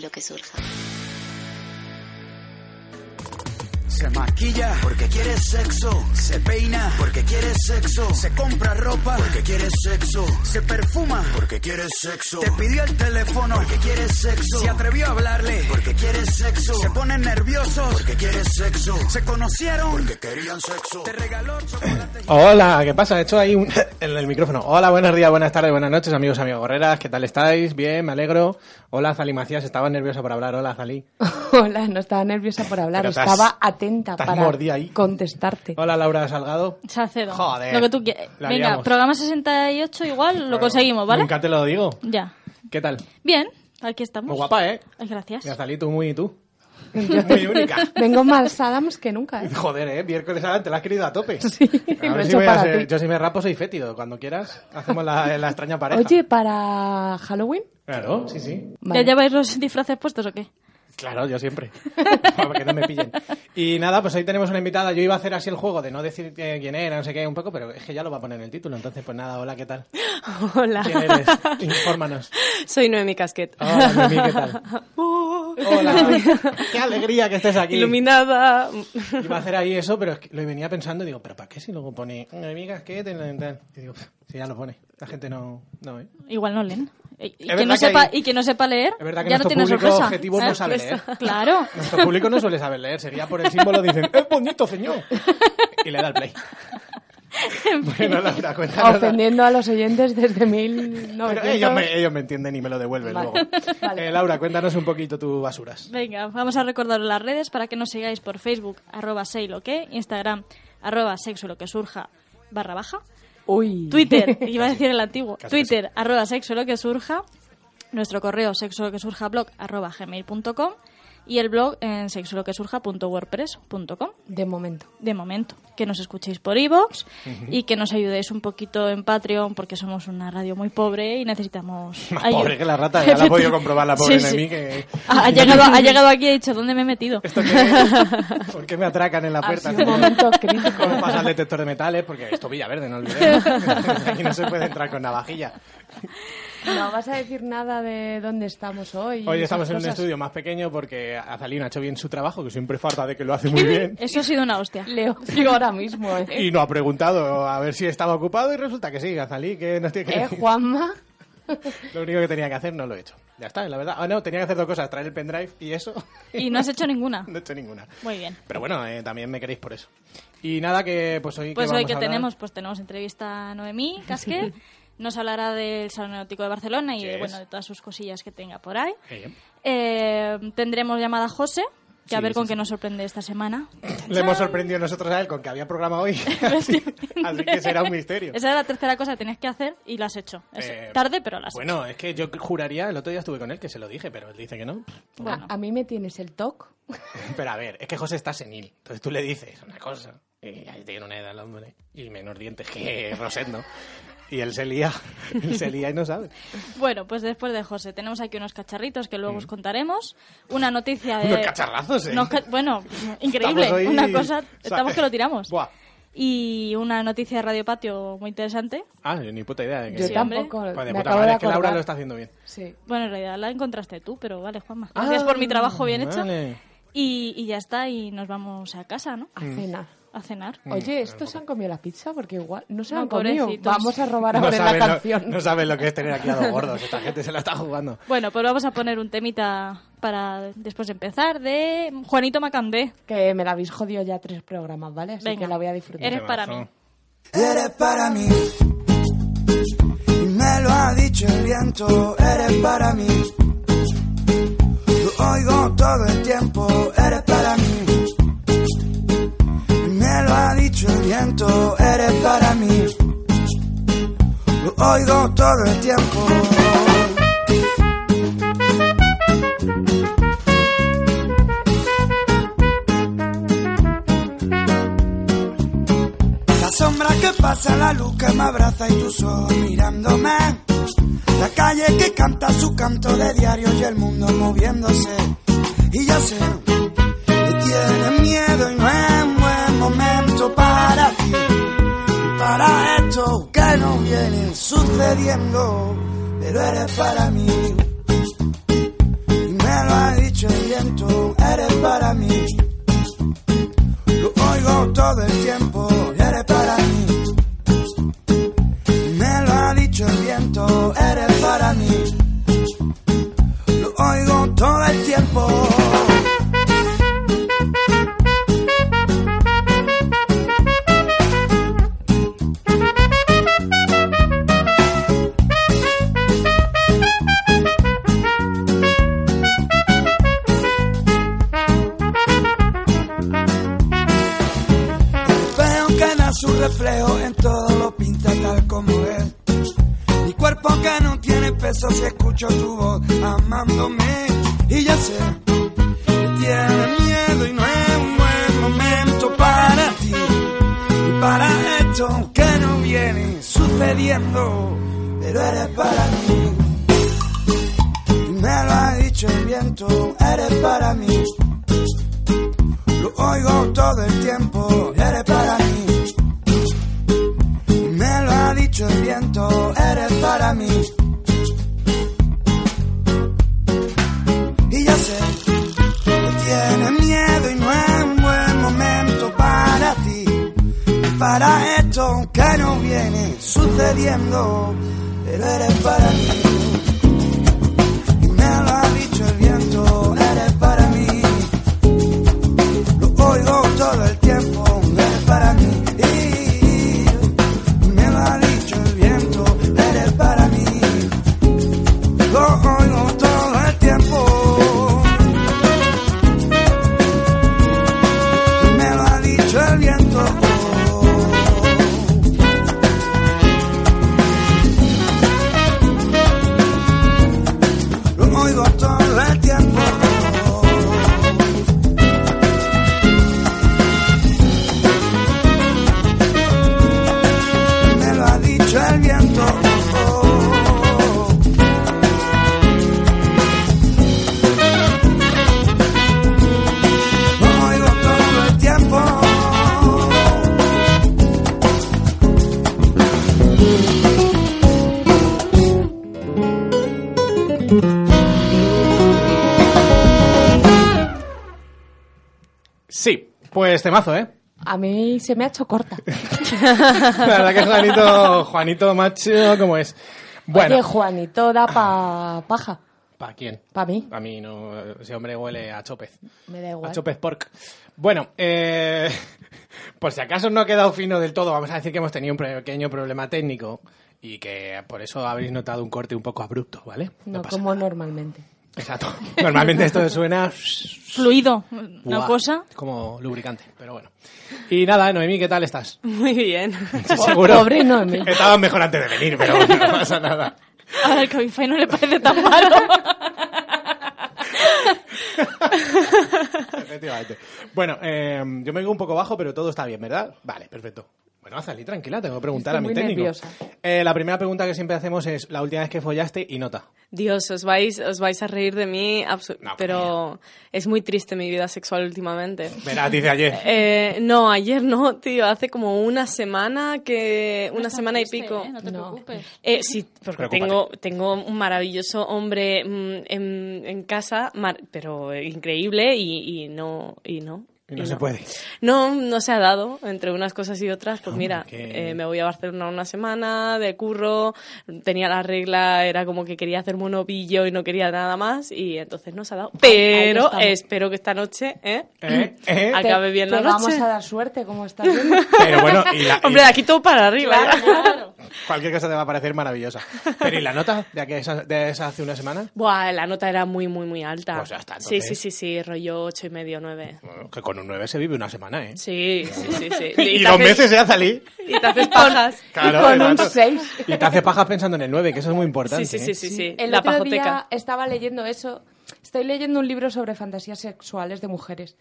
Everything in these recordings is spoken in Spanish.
Lo que surja. Se maquilla porque quiere sexo. Se peina porque quiere sexo. Se compra ropa porque quiere sexo. Se perfuma porque quiere sexo. Te pidió el teléfono porque quiere sexo. Se atrevió a hablarle porque quiere sexo. Se ponen nerviosos porque quiere sexo. Se conocieron porque querían sexo. Te regaló chocolate. Hola, ¿qué pasa? He hecho ahí un... en el micrófono. Hola, buenos días, buenas tardes, buenas noches, amigos, amigas gorreras. ¿Qué tal estáis? Bien, me alegro. Hola, Zali Macías, estaba nerviosa por hablar. Hola, Zali. Hola, no estaba nerviosa por hablar, estaba atenta te has para ahí. contestarte. Hola, Laura Salgado. Joder, Lo que tú quieras. la Venga, liamos. programa 68 igual lo conseguimos, ¿vale? Nunca te lo digo. Ya. ¿Qué tal? Bien, aquí estamos. Muy guapa, ¿eh? Ay, gracias. Ya Zali, tú muy tú. Muy única. Vengo más Adams que nunca, ¿eh? Joder, ¿eh? Miércoles adelante, la has querido a tope. Sí, A lo ver he si hecho voy a para ser- ti. Yo si me rapo soy fétido. Cuando quieras, hacemos la, la extraña pareja. Oye, ¿para Halloween? Claro, sí, sí. ¿Ya Vale. lleváis los disfraces puestos o qué? Claro, yo siempre. Para que no me pillen. Y nada, pues hoy tenemos una invitada. Yo iba a hacer así el juego de no decir eh, quién era, no sé qué, un poco, pero es que ya lo va a poner en el título. Entonces, pues nada, hola, ¿qué tal? Hola, ¿Quién eres? Infórmanos. soy Noemi Casquet. Hola, Noemí, ¿qué tal? Hola, qué alegría que estés aquí. Iluminada. Iba a hacer ahí eso, pero es que lo venía pensando y digo, ¿pero para qué si luego pone Noemí Casquet? Y digo, si ya lo pone. La gente no... no ¿eh? Igual no leen. Y, y que no que sepa, hay- y que no sepa leer, Es verdad que ya no nuestro tiene público sorpresa. objetivo no ¿Eh? sabe leer. Claro. Nuestro público no suele saber leer, sería por el símbolo, dicen, ¡es bonito, señor! Y le da el play. bueno, Laura, cuéntanos. Ofendiendo a los oyentes desde Pero 1900. ellos me, ellos me entienden y me lo devuelven Vale. luego. Vale. Eh, Laura, cuéntanos un poquito tus basuras. Venga, vamos a recordaros las redes para que nos sigáis por Facebook, arroba sei lo que, Instagram, arroba sexo lo que surja, barra baja, Uy. Twitter, iba a decir el antiguo, Casi, Twitter, arroba sexo lo que surja, nuestro correo sexo lo que surja blog, arroba gmail.com y el blog en sexoloquesurja.wordpress.com. De momento. De momento, que nos escuchéis por iVoox y que nos ayudéis un poquito en Patreon porque somos una radio muy pobre y necesitamos Más ayuda. pobre que la rata, ya la ha podido comprobar la pobre Sí, sí. Noemí que... Ha, ha llegado, ha llegado aquí y ha dicho, ¿dónde me he metido? ¿Esto qué? ¿Por qué me atracan en la Ha puerta? sido un momento crítico. ¿Cómo pasa el detector de metales? Porque esto Villaverde, no olvidemos. Aquí no se puede entrar con navajilla. No vas a decir nada de dónde estamos hoy. Hoy estamos en un cosas. estudio más pequeño porque Azalina ha hecho bien su trabajo, que siempre falta de que lo hace muy bien. Eso ha sido una hostia. Leo, digo ahora mismo, ¿eh? Y no ha preguntado a ver si estaba ocupado y resulta que sí, Azalí, que nos tiene que ¿Eh, decir. Juanma? Lo único que tenía que hacer no lo he hecho. Ya está, la verdad. Ah, no, tenía que hacer dos cosas, traer el pendrive y eso. Y no has hecho ninguna. no he hecho ninguna. Muy bien. Pero bueno, eh, también me queréis por eso. Y nada, que pues hoy... Pues ¿qué hoy vamos que a hablar? tenemos, pues tenemos entrevista a Noemí Casquet. Nos hablará del Salón Náutico de Barcelona y de, Yes. bueno, de todas sus cosillas que tenga por ahí. Eh, Eh, tendremos llamada a José, que a Sí, ver sí, con sí. qué nos sorprende esta semana. Le hemos sorprendido nosotros a él con que había programa hoy. así, así que será un misterio. Esa era la tercera cosa que tenías que hacer y la has hecho. Es Eh, tarde, pero la has Bueno, es que yo juraría, el otro día estuve con él, que se lo dije, pero él dice que no. hecho. Bueno, A, a mí me tienes el TOC. Pero a ver, es que José está senil. Entonces tú le dices una cosa. Y ahí tiene una edad el hombre. Y menos dientes que Rosendo. Y él se lía. Él se lía y no sabe. bueno, pues después de José, tenemos aquí unos cacharritos que luego os contaremos. Una noticia de. Mm. Unos cacharrazos, ¿eh? unos ca- bueno, increíble. Estamos hoy- Una cosa. Estamos que lo tiramos. Buah. Y una noticia de Radio Patio muy interesante. Ah, yo ni puta idea de que Yo Sí, tampoco. Joder, me puta acabo madre, de es que Laura lo está haciendo bien. Sí. Bueno, en realidad la encontraste tú, pero vale, Juanma. Gracias por mi trabajo bien hecho. Y, y ya está, y nos vamos a casa, ¿no? A cenar. A cenar. Oye, ¿estos se han comido la pizza? Porque igual no se la No, han comido. pobrecitos. Vamos a robar No ahora la lo, canción. no saben lo que es tener aquí a dos gordos. Esta gente se la está jugando. Bueno, pues vamos a poner un temita para después de empezar de Juanito Macandé. Que me la habéis jodido ya tres programas, ¿vale? Así Venga, que la voy a disfrutar. eres para mí. Eres para mí. Y me lo ha dicho el viento, eres para mí. Lo oigo todo el tiempo, eres para mí. Lo ha dicho el viento, eres para mí. Lo oigo todo el tiempo. La sombra que pasa, la luz que me abraza y tus ojos mirándome. La calle que canta su canto de diario y el mundo moviéndose. Y ya sé que tienes miedo y no es Para esto que no viene sucediendo, pero eres para mí. Y me lo ha dicho el viento, eres para mí. Lo oigo todo el tiempo, eres para mí. Me lo ha dicho el viento, eres para mí. Lo oigo todo el tiempo. Reflejo en todo lo pinta tal como es. Mi cuerpo que no tiene peso si escucho tu voz amándome. Y ya sé que tienes miedo y no es un buen momento para ti. Y para esto que no viene sucediendo, pero eres para mí. Y me lo ha dicho el viento, eres para mí. Lo oigo todo el tiempo, eres para mí. El viento, eres para mí. Y ya sé que tienes miedo y no es un buen momento para ti. Para esto que no viene sucediendo, pero eres para mí. Y me lo ha dicho el viento, Pues temazo, ¿eh? A mí se me ha hecho corta. La verdad que Juanito, Juanito macho, ¿cómo es? Bueno, Oye, Juanito da pa paja. ¿para quién? Pa mí. A mí no, ese hombre huele a chopez. Me da A igual. chopez pork. Bueno, eh, por si acaso no ha quedado fino del todo, vamos a decir que hemos tenido un pequeño problema técnico y que por eso habréis notado un corte un poco abrupto, ¿vale? No, pasa como nada. normalmente. Exacto. Normalmente esto suena... Fluido, una Buah, cosa. es como lubricante, pero bueno. Y nada, Noemí, ¿qué tal estás? Muy bien. Sí, seguro. Pobre Noemí. Estaba mejor antes de venir, pero bueno, no pasa nada. A ver, Cabify no le parece tan malo. Efectivamente. Bueno, eh, yo me vengo un poco bajo, pero todo está bien, ¿verdad? Vale, perfecto. Bueno, Azalí, tranquila, tengo que preguntar Estoy a mi muy técnico. nerviosa. Eh, la primera pregunta que siempre hacemos es la última vez que follaste y nota. Dios, os vais, os vais a reír de mí, absu- No, pero es muy triste mi vida sexual últimamente. Verás, dice ayer. Eh, no, ayer no, tío, hace como una semana que... una semana y pico. ¿eh? No te No. preocupes. Eh, sí, porque Preocúpate. tengo, tengo un maravilloso hombre mm, en, en casa, mar- pero increíble y, y no... Y no, Y no se puede. No, no se ha dado entre unas cosas y otras. Pues No, mira, que- eh, me voy a Barcelona una semana de curro, tenía la regla, era como que quería hacerme un ovillo y no quería nada más y entonces no se ha dado. Pero espero que esta noche ¿eh? ¿Eh? ¿Eh? acabe bien la Te noche. vamos a dar suerte, como viendo. Pero bueno, y la- y- Hombre, de aquí todo para arriba. Claro. Cualquier cosa te va a parecer maravillosa. Pero ¿y la nota de, esa, de esa hace una semana? Buah, la nota era muy, muy, muy alta. Pues ya está, sí, entonces. sí, sí, sí, rollo ocho y medio, nueve. Bueno, que con un 9 se vive una semana, ¿eh? Sí, sí, sí, sí. Y, te dos haces- meses, ¿eh, Azalí? Y te haces pajas. Claro, con un exacto. 6. Y te hace pajas pensando en el 9, que eso es muy importante. Sí, sí, sí, ¿eh? sí. El La otro pajoteca. día estaba leyendo eso. Estoy leyendo un libro sobre fantasías sexuales de mujeres.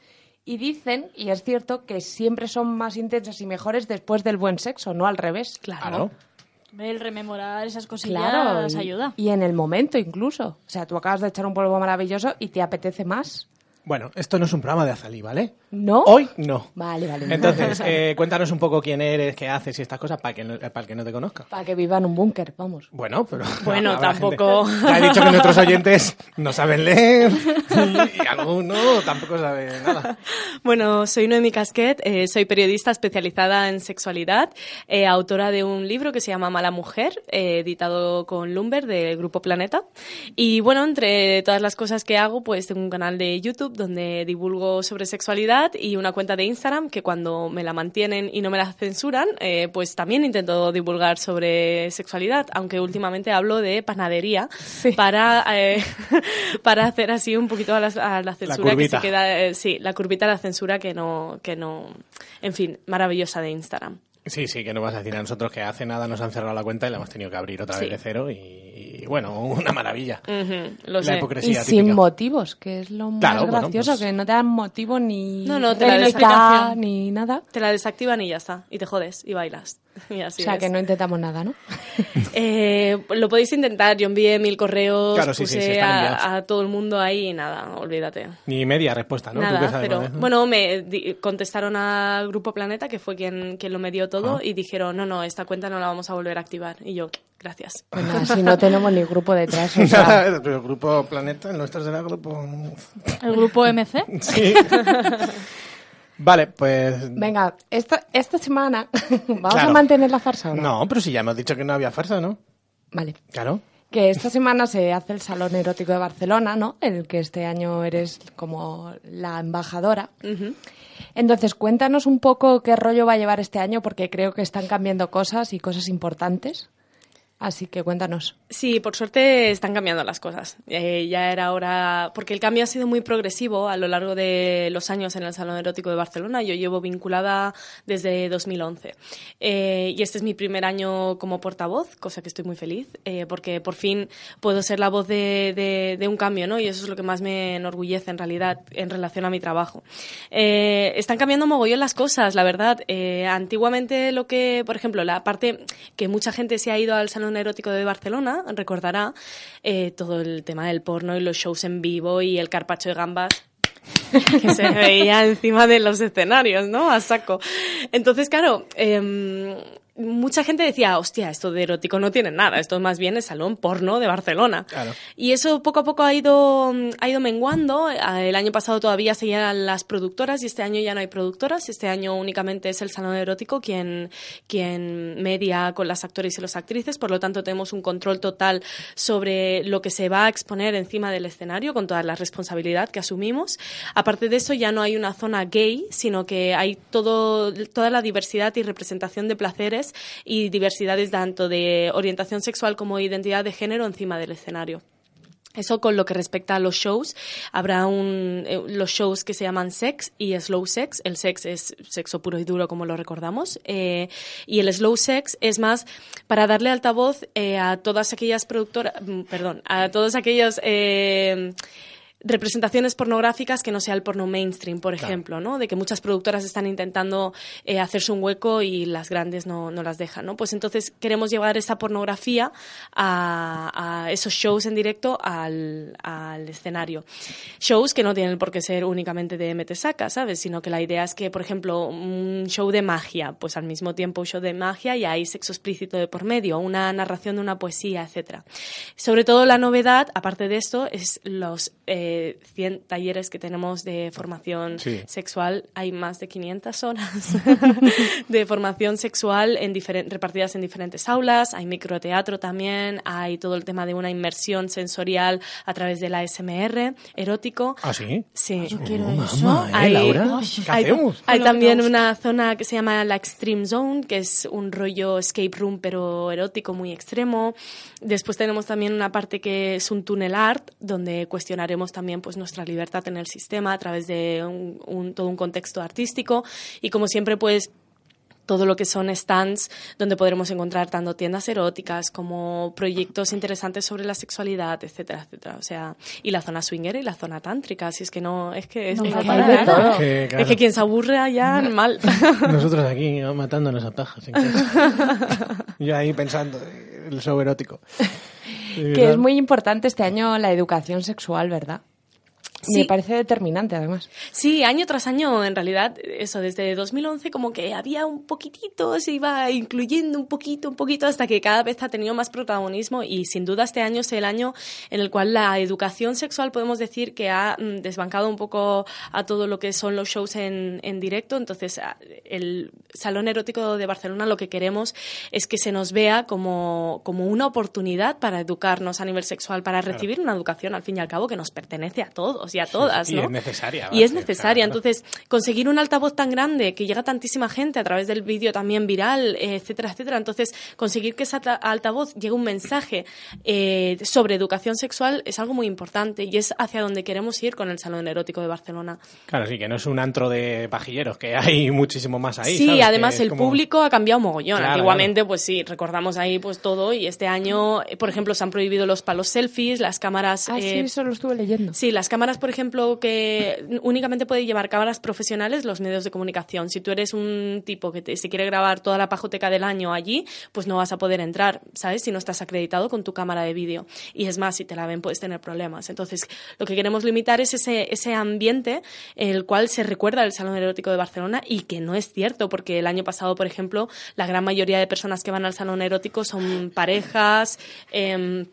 Y dicen, y es cierto, que siempre son más intensas y mejores después del buen sexo, no al revés. Claro. El rememorar esas cosillas Claro, ayuda. y en el momento incluso. O sea, tú acabas de echar un polvo maravilloso y te apetece más. Bueno, esto no es un programa de Azalí, ¿vale? ¿No? Hoy no. Vale, vale. Entonces, eh, cuéntanos un poco quién eres, qué haces y estas cosas para, que no- para el que no te conozca. Para que viva en un búnker, vamos. Bueno, pero... Bueno, tampoco- gente- Ya he dicho que nuestros oyentes no saben leer y, y algunos tampoco saben nada. Bueno, soy Noemi Casquet, eh, soy periodista especializada en sexualidad, eh, autora de un libro que se llama Mala Mujer, eh, editado con Lumber del Grupo Planeta. Y bueno, entre todas las cosas que hago, pues tengo un canal de YouTube donde divulgo sobre sexualidad y una cuenta de Instagram que cuando me la mantienen y no me la censuran, eh, pues también intento divulgar sobre sexualidad, aunque últimamente hablo de panadería para, eh, para hacer así un poquito a la, a la censura que se queda eh, sí, la curvita de la censura que no, que no, en fin, maravillosa de Instagram. Sí, sí, que no vas a decir a nosotros que hace nada nos han cerrado la cuenta y la hemos tenido que abrir otra vez de cero y, y, bueno, una maravilla. Lo La sé. Y hipocresía sin típica. motivos, que es lo más Claro, bueno, gracioso, pues- que no te dan motivo ni No, no, te la ni nada. Te la desactivan y ya está, y te jodes y bailas. Y así o sea, es. que no intentamos nada, ¿no? Eh, lo podéis intentar. Yo envié mil correos, Claro, sí, sí, puse sí, a, a todo el mundo ahí y nada, olvídate. Ni media respuesta, ¿no? ¿Tú Nada, qué sabes, pero bueno, me di- contestaron al Grupo Planeta, que fue quien, quien lo medió todo, Ah. y dijeron, no, no, esta cuenta no la vamos a volver a activar. Y yo, gracias. Pues nada, si no tenemos ni grupo detrás. o sea, Pero el grupo Planeta, el nuestro será grupo... El grupo MC. Sí. Vale, pues... venga, esta, esta semana vamos Claro. a mantener la farsa o no? No, pero si ya hemos dicho que no había farsa, ¿no? Vale. Claro. Que esta semana se hace el Salón Erótico de Barcelona, ¿no? En el que este año eres como la embajadora. Entonces, cuéntanos un poco qué rollo va a llevar este año, porque creo que están cambiando cosas y cosas importantes. Así que cuéntanos. Sí, por suerte están cambiando las cosas. Eh, ya era hora, porque el cambio ha sido muy progresivo a lo largo de los años en el Salón Erótico de Barcelona. Yo llevo vinculada desde 2011 Eh, y este es mi primer año como portavoz, cosa que estoy muy feliz, eh, porque por fin puedo ser la voz de, de- de un cambio, ¿no? Y eso es lo que más me enorgullece en realidad en relación a mi trabajo. Eh, están cambiando mogollón las cosas, la verdad. Eh, antiguamente lo que, por ejemplo, la parte que mucha gente se ha ido al Salón Erótico de Barcelona, recordará eh, todo el tema del porno y los shows en vivo y el carpacho de gambas que se veía encima de los escenarios, ¿no? A saco. Entonces, claro, em, mucha gente decía, hostia, esto de erótico no tiene nada, esto más bien es salón porno de Barcelona. Claro. Y eso poco a poco ha ido, ha ido menguando. El año pasado todavía seguían las productoras y este año ya no hay productoras. Este año únicamente es el salón erótico quien, quien media con las actores y las actrices. Por lo tanto, tenemos un control total sobre lo que se va a exponer encima del escenario con toda la responsabilidad que asumimos. Aparte de eso, ya no hay una zona gay, sino que hay todo, toda la diversidad y representación de placeres y diversidades tanto de orientación sexual como identidad de género encima del escenario. Eso con lo que respecta a los shows, habrá un, eh, los shows que se llaman sex y slow sex. El sex es sexo puro y duro, como lo recordamos. eh, y el slow sex es más para darle altavoz eh, a todas aquellas productoras, mm, perdón, a todos aquellos representaciones pornográficas que no sea el porno mainstream, por ejemplo, ¿no? De que muchas productoras están intentando eh, hacerse un hueco y las grandes no, no las dejan, ¿no? Pues entonces queremos llevar esa pornografía a, a esos shows en directo al, al escenario. Shows que no tienen por qué ser únicamente de metesaca, ¿sabes? Sino que la idea es que, por ejemplo, un show de magia, pues al mismo tiempo un show de magia y hay sexo explícito de por medio, una narración de una poesía, etcétera. Sobre todo la novedad, aparte de esto, es los eh, 100 talleres que tenemos de formación Sí. sexual. Hay más de 500 horas de formación sexual en repartidas en diferentes aulas. Hay microteatro también. Hay todo el tema de una inmersión sensorial a través del ASMR erótico. ¿Ah, sí? Sí. Yo quiero Oh, eso. mamá, ¿eh, Hay- Laura? ¿Qué hay, hacemos? hay también una zona que se llama la Extreme Zone, que es un rollo escape room pero erótico muy extremo. Después tenemos también una parte que es un tunnel art, donde cuestionaremos también pues nuestra libertad en el sistema a través de un- un- todo un contexto artístico. Y como siempre, pues todo lo que son stands donde podremos encontrar tanto tiendas eróticas como proyectos interesantes sobre la sexualidad, etcétera, etcétera. O sea, y la zona swinger y la zona tántrica, si es que no, es que es, No, que de nada. todo. Que, Es que quien se aburre allá, mal. Nosotros aquí ¿no? matándonos a pajas. Yo ahí pensando, el show erótico. Que es muy importante este año la educación sexual, ¿verdad? Sí. Me parece determinante, además. Sí, año tras año, en realidad, eso, desde 2011 como que había un poquitito, se iba incluyendo un poquito, un poquito, hasta que cada vez ha tenido más protagonismo y sin duda este año es el año en el cual la educación sexual podemos decir que ha mm, desbancado un poco a todo lo que son los shows en, en directo. Entonces, el Salón Erótico de Barcelona lo que queremos es que se nos vea como, como una oportunidad para educarnos a nivel sexual, para recibir una educación, al fin y al cabo, que nos pertenece a todos y a todas, y ¿no? es necesaria, Y es necesaria. claro. Entonces, conseguir un altavoz tan grande que llega a tantísima gente a través del vídeo también viral, eh, etcétera, etcétera. Entonces, conseguir que alta- altavoz llegue un mensaje eh, sobre educación sexual es algo muy importante y es hacia donde queremos ir con el Salón Erótico de Barcelona. Claro, sí, que no es un antro de pajilleros, que hay muchísimo más ahí. sí, ¿sabes? además Que el como- público ha cambiado mogollón. Claro, Antiguamente, pues sí, recordamos ahí pues todo y este año, por ejemplo, se han prohibido los palos selfies, las cámaras... Ah, sí, eh, eso lo estuve leyendo. Sí, las cámaras, por ejemplo, que únicamente pueden llevar cámaras profesionales los medios de comunicación. Si tú eres un tipo que te- se quiere grabar toda la pajoteca del año allí, pues no vas a poder entrar, ¿sabes? Si no estás acreditado con tu cámara de vídeo. Y es más, si te la ven puedes tener problemas. Entonces, lo que queremos limitar es ese, ese ambiente en el cual se recuerda el Salón Erótico de Barcelona y que no es cierto, porque el año pasado, por ejemplo, la gran mayoría de personas que van al Salón Erótico son parejas, em,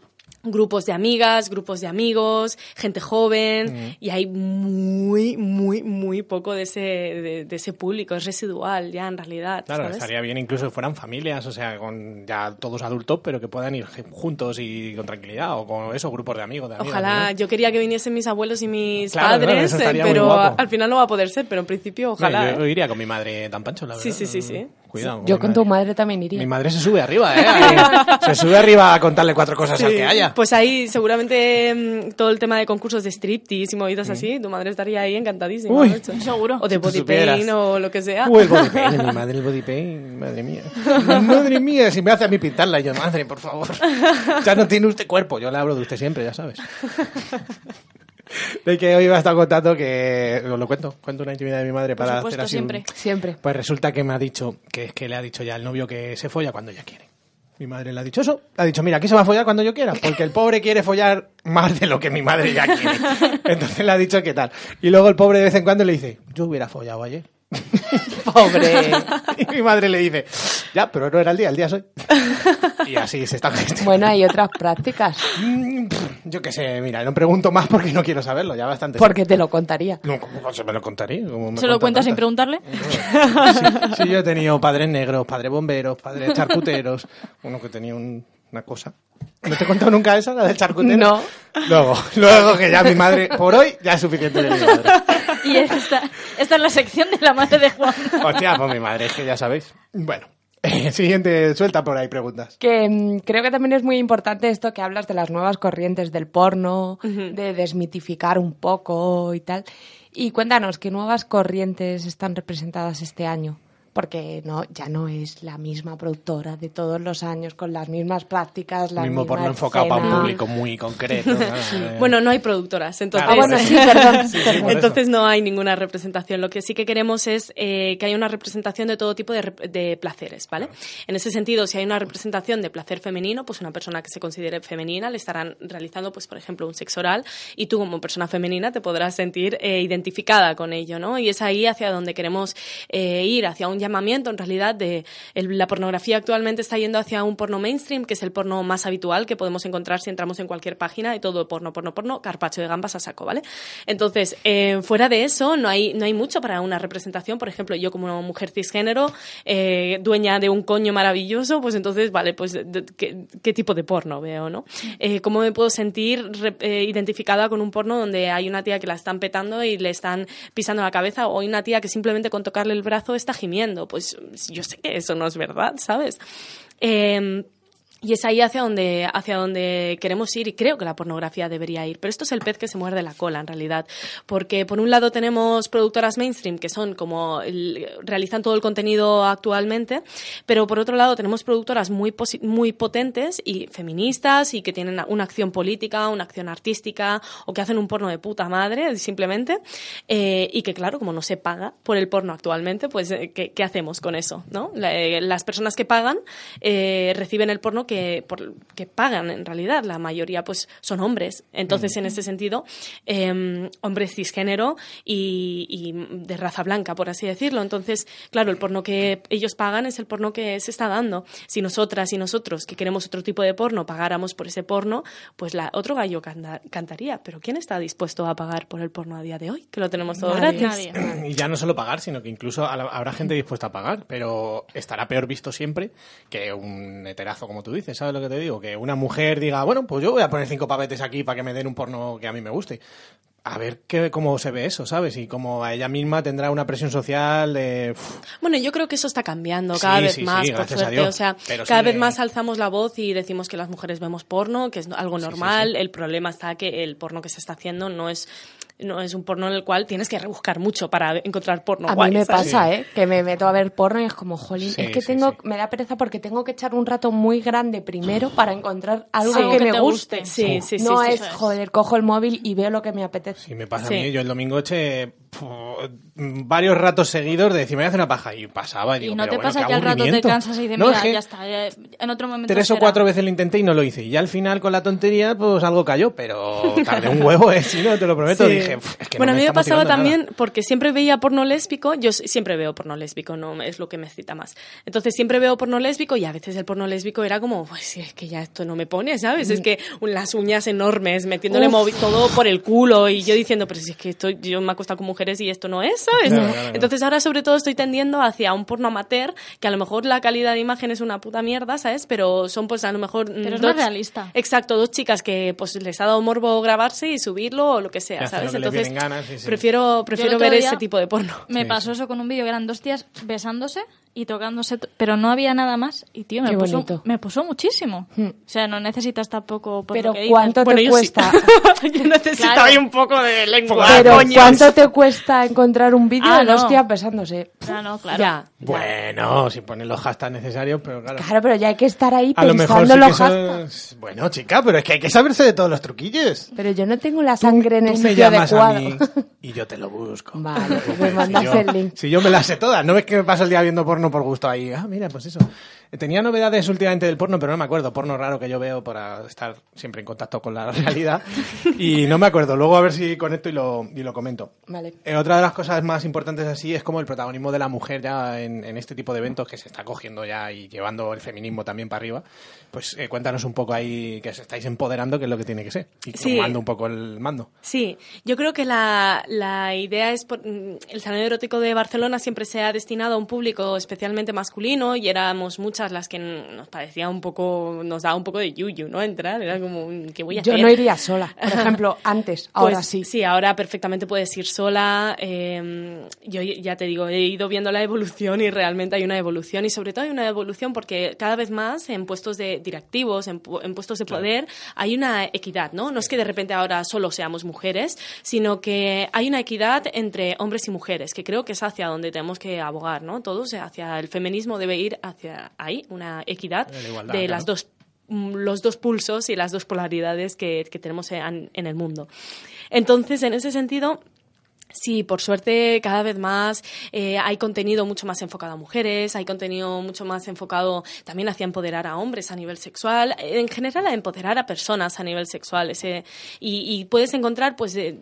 grupos de amigas, grupos de amigos, gente joven, y hay muy, muy, muy poco de ese, de, de ese público, es residual ya en realidad. Claro, ¿sabes? estaría bien incluso que fueran familias, o sea, con ya todos adultos, pero que puedan ir juntos y con tranquilidad, o con eso, grupos de amigos. De amigas, Ojalá, ¿no? yo quería que viniesen mis abuelos y mis Claro, padres, eh, pero al final no va a poder ser, pero en principio ojalá. No, yo, ¿eh? iría con mi madre tan pancho, la verdad. Sí, sí, sí, sí. Cuidado. Yo con tu madre también iría. Mi madre se sube arriba, ¿eh? Se sube arriba a contarle cuatro cosas al Sí, que haya. Pues ahí seguramente mm, todo el tema de concursos de striptease y movidas así, tu madre estaría ahí encantadísima. Uy, de hecho. seguro. O de body pain o lo que sea. Uy, el body paint, mi madre el body paint, madre mía. Madre mía, si me hace a mí pintarla, yo, madre, por favor. Ya no tiene usted cuerpo, yo le hablo de usted siempre, ya sabes. De que hoy me ha estado contando que, os lo cuento, cuento una intimidad de mi madre Por para supuesto, hacer así un- siempre. Siempre. Pues resulta que me ha dicho, que es que le ha dicho ya el novio que se folla cuando ella quiere. Mi madre le ha dicho eso. Le ha dicho, mira, aquí se va a follar cuando yo quiera, porque el pobre quiere follar más de lo que mi madre ya quiere. Entonces le ha dicho qué tal. Y luego el pobre de vez en cuando le dice, yo hubiera follado ayer. Pobre. Y mi madre le dice, ya, pero no era el día, el día soy. Y así se está gestionando. bueno, hay otras prácticas. Mm, Yo qué sé, mira, no pregunto más porque no quiero saberlo, ya bastante. sé. Porque te lo contaría. No, ¿cómo se me lo me ¿Se lo cuenta cuentas sin preguntarle? Sí, sí, yo he tenido padres negros, padres bomberos, padres charcuteros. Uno que tenía un- una cosa. ¿No te he contado nunca esa, la del charcutero? No. Luego, luego que ya mi madre, por hoy, ya es suficiente de mi madre. Y esta, esta es la sección de la madre de Juan. Hostia, pues mi madre, es que ya sabéis. Bueno, siguiente, suelta por ahí preguntas. Que mm, creo que también es muy importante esto que hablas de las nuevas corrientes del porno, de desmitificar un poco y tal. Y cuéntanos, ¿qué nuevas corrientes están representadas este año porque no ya no es la misma productora de todos los años con las mismas prácticas, la mismo misma porno enfocado para un público muy concreto. ¿no? Bueno, no hay productoras, entonces, Ah, bueno, sí, perdón. Sí, sí, por entonces no hay ninguna representación. Lo que sí que queremos es eh, que haya una representación de todo tipo de, de placeres, ¿vale? En ese sentido, si hay una representación de placer femenino, pues una persona que se considere femenina le estarán realizando, pues por ejemplo, un sexo oral y tú como persona femenina te podrás sentir eh, identificada con ello, ¿no? Y es ahí hacia donde queremos eh, ir, hacia un en realidad, de la pornografía actualmente está yendo hacia un porno mainstream, que es el porno más habitual que podemos encontrar si entramos en cualquier página y todo porno, porno, porno, carpacho de gambas a saco, ¿vale? Entonces, eh, fuera de eso, no hay, no hay mucho para una representación. Por ejemplo, yo como una mujer cisgénero, eh, dueña de un coño maravilloso, pues entonces, vale, pues ¿qué, tipo de porno veo, no? Eh, ¿Cómo me puedo sentir identificada con un porno donde hay una tía que la están petando y le están pisando la cabeza o hay una tía que simplemente con tocarle el brazo está gimiendo? Pues yo sé que eso no es verdad, ¿sabes? Eh, y es ahí hacia donde, hacia donde queremos ir y creo que la pornografía debería ir. Pero esto es el pez que se muerde la cola, en realidad. Porque por un lado tenemos productoras mainstream que son como realizan todo el contenido actualmente, pero por otro lado tenemos productoras muy, muy potentes y feministas y que tienen una acción política, una acción artística o que hacen un porno de puta madre, simplemente. eh, y que claro, como no se paga por el porno actualmente, pues eh, ¿qué, hacemos con eso? ¿no? Eh, las personas que pagan eh, reciben el porno que, por- que pagan en realidad. La mayoría pues son hombres. Entonces, en ese sentido, eh, hombres cisgénero y, y de raza blanca, por así decirlo. Entonces, claro, el porno que ellos pagan es el porno que se está dando. Si nosotras y nosotros, que queremos otro tipo de porno, pagáramos por ese porno, pues la, otro gallo canta- cantaría. Pero ¿quién está dispuesto a pagar por el porno a día de hoy? Que lo tenemos todo Nadie. gratis. Nadie. Y ya no solo pagar, sino que incluso habrá gente dispuesta a pagar, pero estará peor visto siempre que un heterazo, como tú dices, ¿sabes lo que te digo? Que una mujer diga, bueno, pues yo voy a poner cinco papetes aquí para que me den un porno que a mí me guste. A ver qué, cómo se ve eso, ¿sabes? Y cómo a ella misma tendrá una presión social de... Bueno, yo creo que eso está cambiando cada Sí, vez sí, más, sí, por a suerte. Dios. O sea, Pero cada vez más alzamos la voz y decimos que las mujeres vemos porno, que es algo normal. El problema está que el porno que se está haciendo no es no es un porno en el cual tienes que rebuscar mucho para encontrar porno A guay, mí me ¿sabes? pasa, ¿eh? Que me meto a ver porno y es como, jolín, Sí, es que sí, tengo, sí. me da pereza porque tengo que echar un rato muy grande primero para encontrar algo Sí, que, que me te guste. guste. Sí, sí, sí. no sí, es, joder, cojo el móvil y veo lo que me apetece. Si me pasa Sí. a mí, yo el domingo eché varios ratos seguidos de decir, me voy a hacer una paja y pasaba. Y digo, no te pasa que al rato te cansas y de No, mira, es que ya está. ya- en otro momento Tres o será". cuatro veces lo intenté y no lo hice. Y ya al final con la tontería, pues algo cayó, pero tardé un huevo, ¿eh? Si no, te lo prometo. Sí. Dije, "Uf, es que bueno, no a mí me pasaba motivando nada". también porque siempre veía porno lésbico. Yo siempre veo porno lésbico, no es lo que me excita más. Entonces siempre veo porno lésbico y a veces el porno lésbico era como, pues es que ya esto no me pone, ¿sabes? Es que un- las uñas enormes, metiéndole todo por el culo y yo diciendo, pero si es que esto, yo me he acostado con mujeres y esto no es, ¿sabes? Claro, claro, claro. Entonces ahora sobre todo estoy tendiendo hacia un porno amateur que a lo mejor la calidad de imagen es una puta mierda, ¿sabes? Pero son pues a lo mejor... Pero es más realista. Exacto, dos chicas que pues les ha dado morbo grabarse y subirlo o lo que sea, ¿sabes? que Entonces ganas, sí, sí. prefiero prefiero ver ese tipo de porno. Me Sí, pasó eso con un vídeo que eran dos tías besándose y tocándose, pero no había nada más. Y tío, me, puso, me puso muchísimo. Hmm. O sea, no necesitas tampoco. por Pero lo que dices. ¿cuánto Bueno, te yo sí. cuesta? yo necesito Claro. ahí un poco de lengua. Pero. ¿cuánto te cuesta encontrar un vídeo Ah, de no. tías besándose? Ah, no, claro. Ya. Bueno, si ponen los hashtags necesarios, pero claro. Claro, pero ya hay que estar ahí A lo mejor pensando sí los hashtags. Bueno, chica, pero es que hay que saberse de todos los truquillos. Pero yo no tengo la sangre en el sitio adecuado. a mí y yo te lo busco. Vale, te me mandas si yo, el link. Si yo me las sé todas, no ves que me paso el día viendo porno por gusto ahí. Ah, mira, pues eso. Tenía novedades últimamente del porno, pero no me acuerdo. Porno raro que yo veo para estar siempre en contacto con la realidad. Y no me acuerdo. Luego a ver si conecto y lo, y lo comento. Vale. Eh, otra de las cosas más importantes así es como el protagonismo de la mujer ya en, en este tipo de eventos que se está cogiendo ya y llevando el feminismo también para arriba. Pues eh, cuéntanos un poco ahí que os estáis empoderando, que es lo que tiene que ser. Y Sí. tomando un poco el mando. Sí, yo creo que la, la idea es, por- mm, el Salón Erótico de Barcelona siempre se ha destinado a un público especialmente masculino y éramos muchas las que nos parecía un poco, nos daba un poco de yuyu, ¿no? Entrar, era como, ¿qué voy a Yo hacer? no iría sola. Por ejemplo, antes, ahora Pues, sí. Sí, ahora perfectamente puedes ir sola. eh, yo ya te digo, he ido viendo la evolución y realmente hay una evolución y sobre todo hay una evolución porque cada vez más en puestos de directivos, en, pu- en puestos de poder, hay una equidad, ¿no? No es que de repente ahora solo seamos mujeres, sino que hay una equidad entre hombres y mujeres, que creo que es hacia donde tenemos que abogar, ¿no? Todos hacia el feminismo debe ir hacia ahí, una equidad La igualdad, de claro. las dos mm, los dos pulsos y las dos polaridades que, que tenemos en, en el mundo. Entonces, en ese sentido, Sí, por suerte cada vez más eh, hay contenido mucho más enfocado a mujeres, hay contenido mucho más enfocado también hacia empoderar a hombres a nivel sexual, en general a empoderar a personas a nivel sexual. Y, puedes encontrar pues de,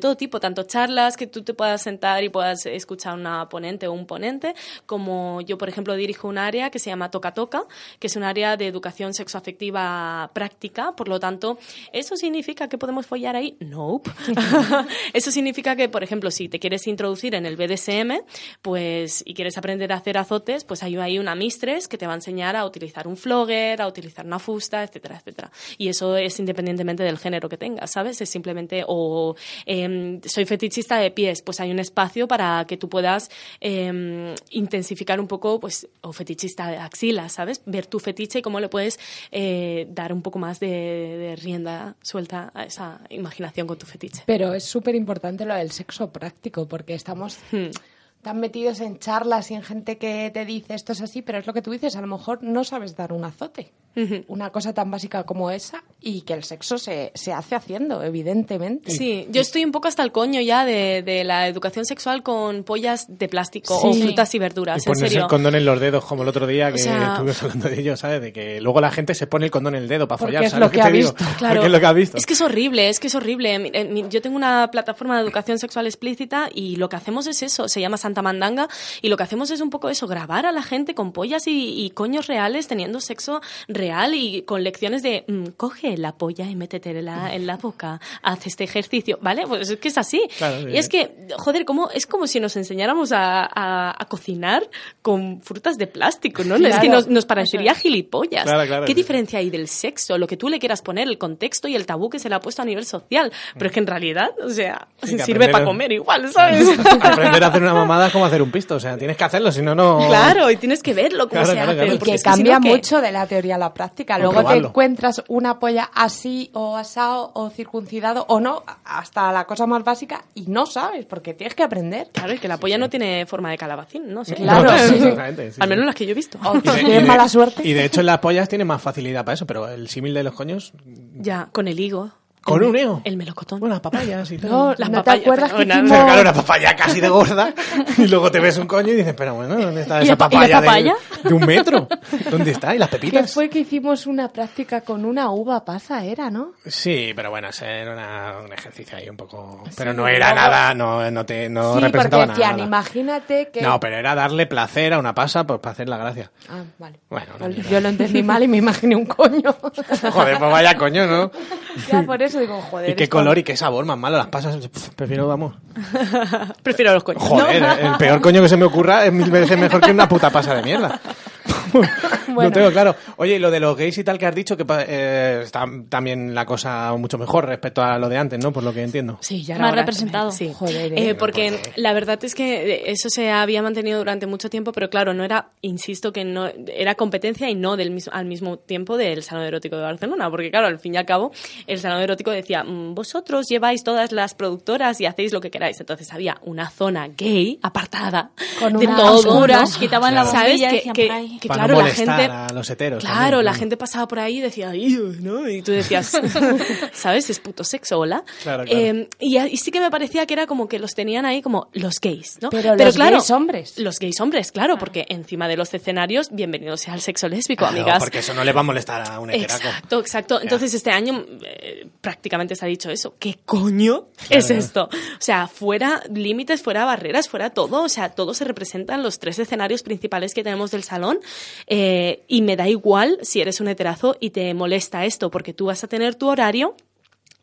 todo tipo, tanto charlas que tú te puedas sentar y puedas escuchar una ponente o un ponente, como yo por ejemplo dirijo un área que se llama Toca Toca, que es un área de educación sexoafectiva práctica, por lo tanto, ¿eso significa que podemos follar ahí? Nope. Eso significa que, por ejemplo, si te quieres introducir en el BDSM pues, y quieres aprender a hacer azotes, pues hay una mistress que te va a enseñar a utilizar un flogger, a utilizar una fusta, etcétera, etcétera. Y eso es independientemente del género que tengas, ¿sabes? Es simplemente, o em, soy fetichista de pies, pues hay un espacio para que tú puedas em, intensificar un poco, pues, o fetichista de axilas, ¿sabes? Ver tu fetiche y cómo le puedes eh, dar un poco más de, de rienda suelta a esa imaginación con tu fetiche. Pero es súper importante lo del sexo práctico, porque estamos Hmm. tan metidos en charlas y en gente que te dice esto es así, pero es lo que tú dices, a lo mejor no sabes dar un azote. Una cosa tan básica como esa y que el sexo se, se hace haciendo, evidentemente. Sí, yo estoy un poco hasta el coño ya de, de la educación sexual con pollas de plástico Sí. o frutas y verduras, Y en serio. el condón en los dedos, como el otro día que O sea- estuvimos hablando de ello, ¿sabes? De que luego la gente se pone el condón en el dedo para Porque follar, es ¿sabes lo que ha visto. Claro, Porque es lo que ha visto. Es que es horrible, es que es horrible. Eh, Yo tengo una plataforma de educación sexual explícita y lo que hacemos es eso, se llama Santa Mandanga y lo que hacemos es un poco eso, grabar a la gente con pollas y, y coños reales teniendo sexo real y con lecciones de mm, coge la polla y métetela en la boca, haz este ejercicio, ¿vale? Pues es que es así. Claro, sí, y es que, joder, como, es como si nos enseñáramos a, a- a cocinar con frutas de plástico, ¿no? Es que Claro. nos, nos parecería gilipollas. Claro, claro, ¿Qué diferencia hay del sexo? Lo que tú le quieras poner, el contexto y el tabú que se le ha puesto a nivel social. Pero es que en realidad, o sea, Sí, sirve para comer igual, ¿sabes? Aprender a hacer una mamada es como hacer un pisto, o sea, tienes que hacerlo, si no, no... claro, y tienes que verlo cómo Claro, se claro, hace. claro. Y que es que cambia mucho de la teoría a la práctica. Luego te encuentras una polla así o asado o circuncidado o no, hasta la cosa más básica, y no sabes, porque tienes que aprender. Claro, es que la polla no tiene forma de calabacín, ¿no? sé. Claro, No, sí. exactamente, sí, Al sí. menos las que yo he visto. O Y y de- mala suerte. Y de hecho las pollas tienen más facilidad para eso, pero el símil de los coños, Ya, con el higo. ¿Con el, un higo? El melocotón. bueno, las papayas y tal. No, Las ¿no te papayas, acuerdas que hicimos... Claro, una papaya casi de gorda y luego te ves un coño y dices, pero bueno, ¿dónde está ¿Y esa la pa- y la papaya, de- papaya? De, un metro? ¿Dónde está? ¿Y las Que pepitas? fue que hicimos una práctica con una uva pasa, era, ¿no? Sí, pero bueno, ese era una- un ejercicio ahí un poco... Pero Sí, no era nada, no, no, te, no sí, porque representaba nada. imagínate que... No, pero era darle placer a una pasa pues, para hacer la gracia. Ah, vale. Bueno, una Yo-. Yo lo entendí mal y me imaginé un coño. Joder, pues vaya coño, ¿no? ya por eso digo, joder. Y qué color y qué sabor más malo las pasas. Prefiero, vamos. Prefiero los coños. Joder, el peor coño que se me ocurra es mil veces mejor que una puta pasa de mierda. No tengo claro. Oye, y lo de los gays y tal que has dicho, que eh, está también la cosa mucho mejor respecto a lo de antes, ¿no? Por lo que entiendo. Sí, ya Más representado. también, Sí. Joder, Eh, eh. porque la verdad es que eso se había mantenido durante mucho tiempo, pero claro, no era, insisto, que no era competencia y no del mismo, al mismo tiempo del Salón Erótico de Barcelona, porque claro, al fin y al cabo, el Salón Erótico decía, "Mm, vosotros lleváis todas las productoras y hacéis lo que queráis. Entonces había una zona gay apartada Con de una todo. oscuras, ¿no? quitaban la ¿Sabes? bombilla y Que, decían que- claro, no la gente... a los heteros. Claro, también, la gente pasaba por ahí y decía, "Ay, ¿no? Y tú decías, ¿sabes? Es puto sexo, hola. Claro, claro. Eh, y, y sí que me parecía que era como que los tenían ahí como los gays, ¿no? Pero los gays hombres. Los gays hombres, claro, porque encima de los escenarios, bienvenidos sea el sexo lésbico, Claro, amigas. Porque eso no le va a molestar a un heteraco. Exacto, exacto. Entonces este año eh, prácticamente se ha dicho eso. ¿Qué coño es esto? O sea, fuera límites, fuera barreras, fuera todo. O sea, todo se representa en los tres escenarios principales que tenemos del salón. Eh, y me da igual si eres un heterazo y te molesta esto, porque tú vas a tener tu horario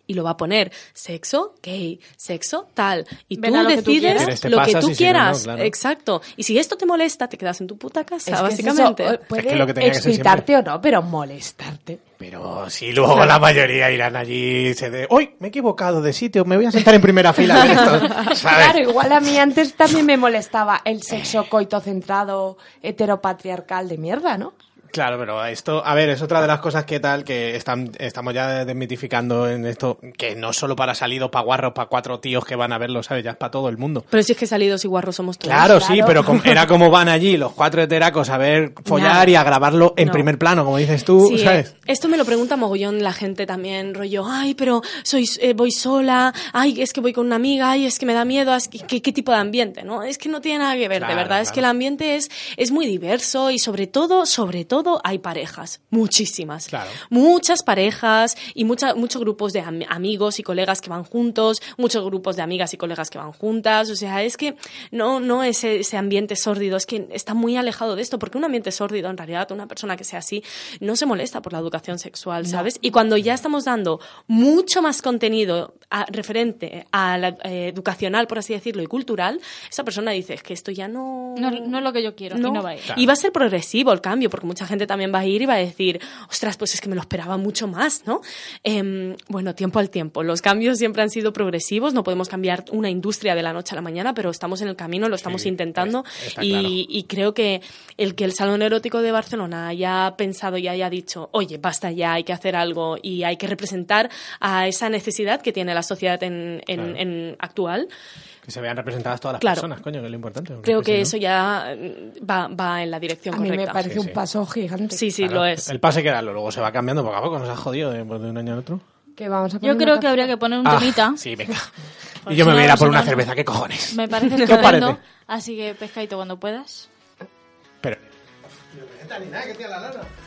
y lo va a poner sexo gay, sexo tal. Y tú lo que tú decides lo que tú y si no, no, quieras. claro. Exacto. Y si esto te molesta, te quedas en tu puta casa, Es que es básicamente. eh, puede Es que lo que tenía que excitarte o no, pero molestarte. Pero si luego la mayoría irán allí y se de... ¡Uy! Me he equivocado de sitio, me voy a sentar en primera fila de estos", ¿sabes? Claro, igual a mí antes también me molestaba el sexo coitocentrado heteropatriarcal de mierda, ¿no? Claro, pero esto, a ver, es otra de las cosas que tal, que están, estamos ya desmitificando en esto, que no solo para salidos, para guarros, para cuatro tíos que van a verlo, ¿sabes? Ya es para todo el mundo. Pero si es que salidos y guarros somos todos. Claro, sí, pero com- era como van allí los cuatro heteracos a ver follar Nada. y a grabarlo en No. primer plano, como dices tú, Sí, ¿sabes? eh, esto me lo pregunta mogollón la gente también, rollo, ay, pero soy, eh, voy sola, ay, es que voy con una amiga, ay, es que me da miedo, es que- ¿qué, qué tipo de ambiente? ¿no? Es que no tiene nada que ver, Claro, de verdad, es que el ambiente es, es muy diverso y sobre todo, sobre todo hay parejas, muchísimas. Claro. Muchas parejas y mucha, muchos grupos de am- amigos y colegas que van juntos, muchos grupos de amigas y colegas que van juntas, o sea, es que no, no es ese, ese ambiente sórdido, es que está muy alejado de esto, porque un ambiente sórdido, en realidad, una persona que sea así, no se molesta por la educación sexual, ¿sabes? Y cuando ya estamos dando mucho más contenido a- referente a la eh, educacional, por así decirlo, y cultural, esa persona dice, es que esto ya no... No, no es lo que yo quiero y no va a ir. Y va a ser progresivo el cambio, porque mucha gente también va a ir y va a decir, ostras, pues es que me lo esperaba mucho más, ¿no? Em, bueno, tiempo al tiempo. Los cambios siempre han sido progresivos, no podemos cambiar una industria de la noche a la mañana, pero estamos en el camino, lo estamos Sí, intentando. y, claro. y creo que el que el Salón Erótico de Barcelona haya pensado y haya dicho, oye, basta ya, hay que hacer algo y hay que representar a esa necesidad que tiene la sociedad en, en- Claro. en actual, Que se vean representadas todas las Claro. personas, coño, que es lo importante. creo que no- eso ya mm, va, va en la dirección A mí correcta. me parece Sí, un sí. paso gigante. Sí, sí, Claro, lo es. El pase que da, luego se va cambiando poco a poco, nos ha jodido de, pues, de un año al otro. Que vamos a Yo creo que habría que poner un Ah, temita. Sí, venga. Pues y yo me voy a ir a por si una cerveza, ¿qué cojones? Me parece ¿Qué os estupendo. parece? Así que pescadito cuando puedas. Pero... I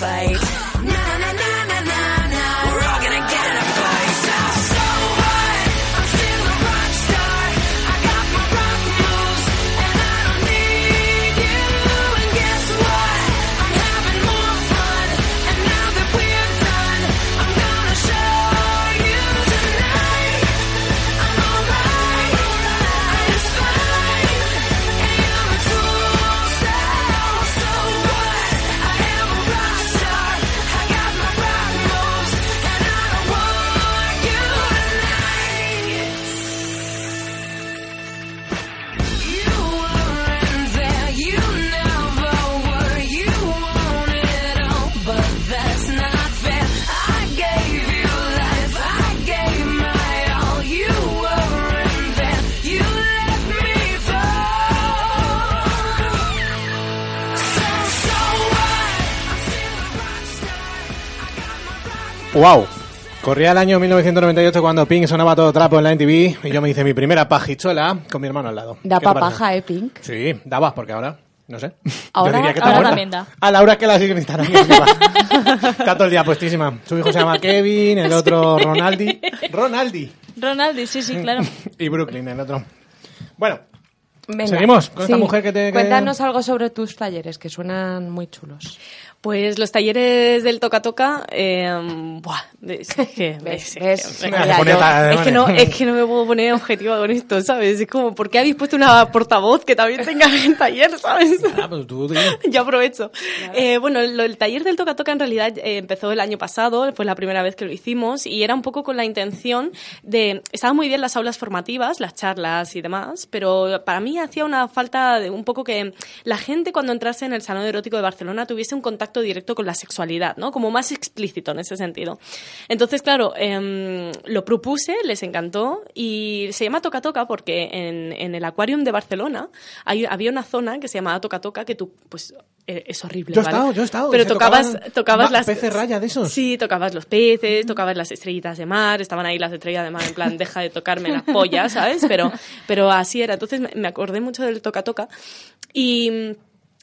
fight. Corría el año 1998 cuando Pink sonaba todo trapo en la NTV y yo me hice mi primera pajichuela con mi hermano al lado. Da ¿Qué te parece? papaja, ¿eh, Pink? Sí, dabas porque ahora, no sé. Ahora- Yo diría que ahora también da. A Laura que la sigue en Instagram. está todo el día puestísima. Su hijo se llama Kevin, el otro Ronaldi. Ronaldi. Ronaldi, sí, sí, claro. y Brooklyn, el otro. Bueno, Venga, Seguimos con esta mujer que te... que- Cuéntanos algo sobre tus talleres, que suenan muy chulos. Pues los talleres del Toca Toca, eh, buah, es que, ¿Ves? es que- no, es que no me puedo poner objetivo con esto, ¿sabes? Es como, ¿por qué habéis puesto una portavoz que también tenga en taller, ¿sabes? Ah, pues tú, tío. Yo aprovecho. Eh, bueno, lo- el taller del Toca Toca en realidad eh, empezó el año pasado, fue la primera vez que lo hicimos y era un poco con la intención de... Estaban muy bien las aulas formativas, las charlas y demás, pero para mí hacía una falta de un poco que la gente cuando entrase en el Salón Erótico de Barcelona tuviese un contacto directo con la sexualidad, ¿no? Como más explícito en ese sentido. Entonces, claro, em, lo propuse, les encantó y se llama Toca Toca porque en, en el Aquarium de Barcelona hay- había una zona que se llamaba Toca Toca que tú, pues, eh, es horrible. Yo he ¿vale? estado, yo he estado. Pero tocabas, tocabas las peces raya de esos. Sí, tocabas los peces, tocabas las estrellitas de mar, estaban ahí las estrellas de mar en plan, deja de tocarme las pollas, ¿sabes? Pero, pero así era. Entonces me acordé mucho del toca toca y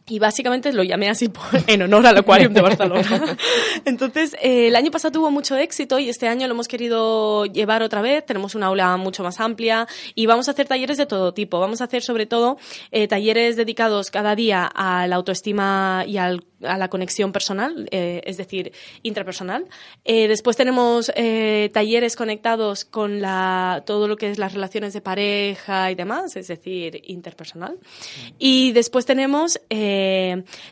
y básicamente lo llamé así por- en honor al Aquarium de Barcelona. Entonces, eh, el año pasado tuvo mucho éxito y este año lo hemos querido llevar otra vez. Tenemos una aula mucho más amplia y vamos a hacer talleres de todo tipo. Vamos a hacer sobre todo eh, talleres dedicados cada día a la autoestima y al- a la conexión personal, eh, es decir, intrapersonal. Eh, después tenemos eh, talleres conectados con la, todo lo que es las relaciones de pareja y demás, es decir, interpersonal. Y después tenemos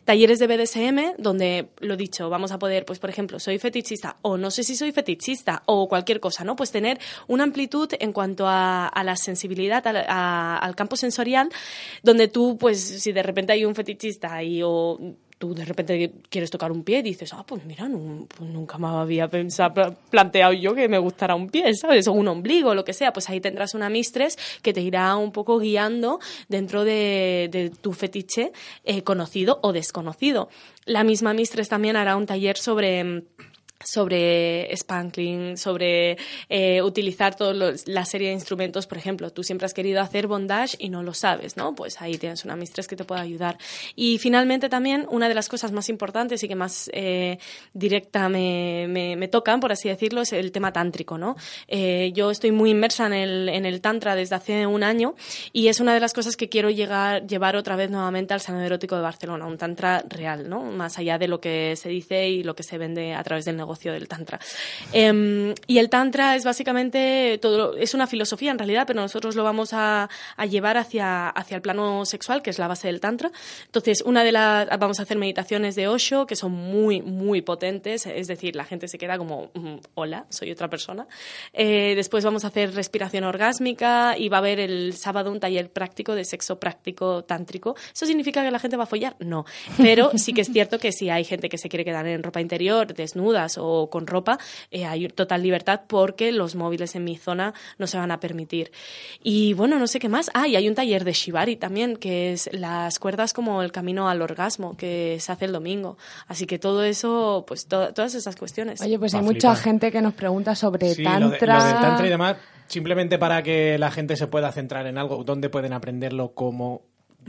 talleres de BDSM, donde, lo dicho, vamos a poder, pues por ejemplo, soy fetichista o no sé si soy fetichista o cualquier cosa, ¿no? Pues tener una amplitud en cuanto a, la sensibilidad, al campo sensorial, donde tú, pues si de repente hay un fetichista y o de repente quieres tocar un pie y dices, ah, pues mira, pues nunca me había pensado, planteado yo que me gustara un pie, ¿sabes? O un ombligo, lo que sea, pues ahí tendrás una mistress que te irá un poco guiando dentro de, tu fetiche eh, conocido o desconocido. La misma mistress también hará un taller sobre... sobre spankling, sobre eh, utilizar toda la serie de instrumentos, por ejemplo, tú siempre has querido hacer bondage y no lo sabes, ¿no? Pues ahí tienes una mistress que te puede ayudar. Y finalmente también una de las cosas más importantes y que más eh, directa me, me, me tocan, por así decirlo, es el tema tántrico, ¿no? Eh, yo estoy muy inmersa en el, en el tantra desde hace un año y es una de las cosas que quiero llegar, llevar otra vez nuevamente al Salón Erótico de Barcelona, un tantra real, ¿no? Más allá de lo que se dice y lo que se vende a través del negocio del tantra. Em, y el tantra es básicamente todo, es una filosofía en realidad, pero nosotros lo vamos a, a llevar hacia, hacia el plano sexual, que es la base del tantra. Entonces, una de las, vamos a hacer meditaciones de Osho, que son muy, muy potentes, es decir, la gente se queda como, "Mm, hola, soy otra persona. Eh, después vamos a hacer respiración orgásmica y va a haber el sábado un taller práctico de sexo práctico tántrico. ¿Eso significa que la gente va a follar? No. Pero sí que es cierto que si hay gente que se quiere quedar en ropa interior, desnudas o con ropa, eh, hay total libertad porque los móviles en mi zona no se van a permitir. Y bueno, no sé qué más. Ah, y hay un taller de Shibari también, que es las cuerdas como el camino al orgasmo, que se hace el domingo. Así que todo eso, pues to- todas esas cuestiones. Oye, pues Va hay mucha gente que nos pregunta sobre Sí, lo, de- tantra. lo tantra y demás, simplemente para que la gente se pueda centrar en algo, ¿dónde pueden aprenderlo? ¿Cómo?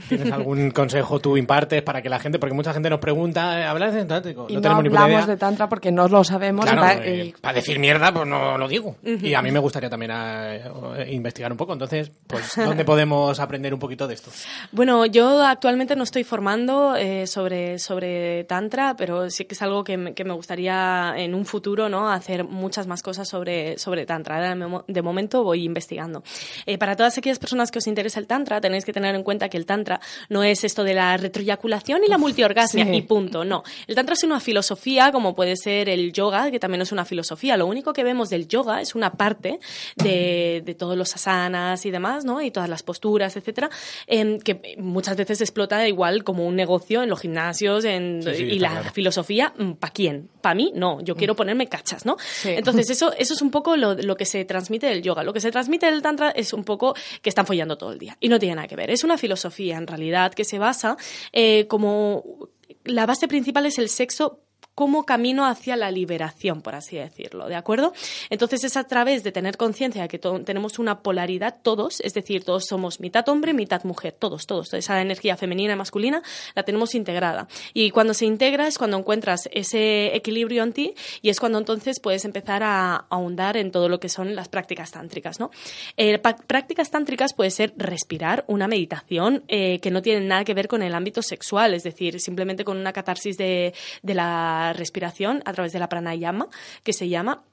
¿Tienes algún consejo tú impartes para que la gente, porque mucha gente nos pregunta, eh, ¿hablas de tántrico? y no, tenemos ni hablamos idea. de tantra porque no lo sabemos. Claro, y pa- eh, para decir mierda, pues no lo digo. Y a mí me gustaría también eh, investigar un poco. Entonces, pues, ¿dónde podemos aprender un poquito de esto? Bueno, yo actualmente no estoy formando eh, sobre, sobre Tantra, pero sí que es algo que que me gustaría en un futuro ¿no? hacer muchas más cosas sobre, sobre Tantra. De momento voy investigando. Eh, para todas aquellas personas que os interesa el Tantra, tenéis que tener en cuenta que el Tantra no es esto de la retroyaculación y la multiorgasmia sí. y punto. No. El Tantra es una filosofía, como puede ser el yoga, que también es una filosofía. Lo único que vemos del yoga es una parte de, de todos los asanas y demás, ¿no? Y todas las posturas, etcétera, em, que muchas veces explota igual como un negocio en los gimnasios en, Sí, sí, y la claro. filosofía, ¿para quién? ¿Para mí? No, yo quiero ponerme cachas, ¿no? Entonces, eso, eso es un poco lo, lo que se transmite del yoga. Lo que se transmite del tantra es un poco que están follando todo el día. Y no tiene nada que ver. Es una filosofía, en realidad, que se basa eh, como... La base principal es el sexo como camino hacia la liberación, por así decirlo, ¿de acuerdo? Entonces es a través de tener conciencia de que tenemos una polaridad todos, es decir, todos somos mitad hombre, mitad mujer, todos, todos. Esa energía femenina y masculina la tenemos integrada. Y cuando se integra es cuando encuentras ese equilibrio en ti y es cuando entonces puedes empezar a ahondar en todo lo que son las prácticas tántricas, ¿no? Eh, prácticas tántricas puede ser respirar, una meditación eh, que no tiene nada que ver con el ámbito sexual, es decir, simplemente con una catarsis de, de la respiración a través de la pranayama, que se llama,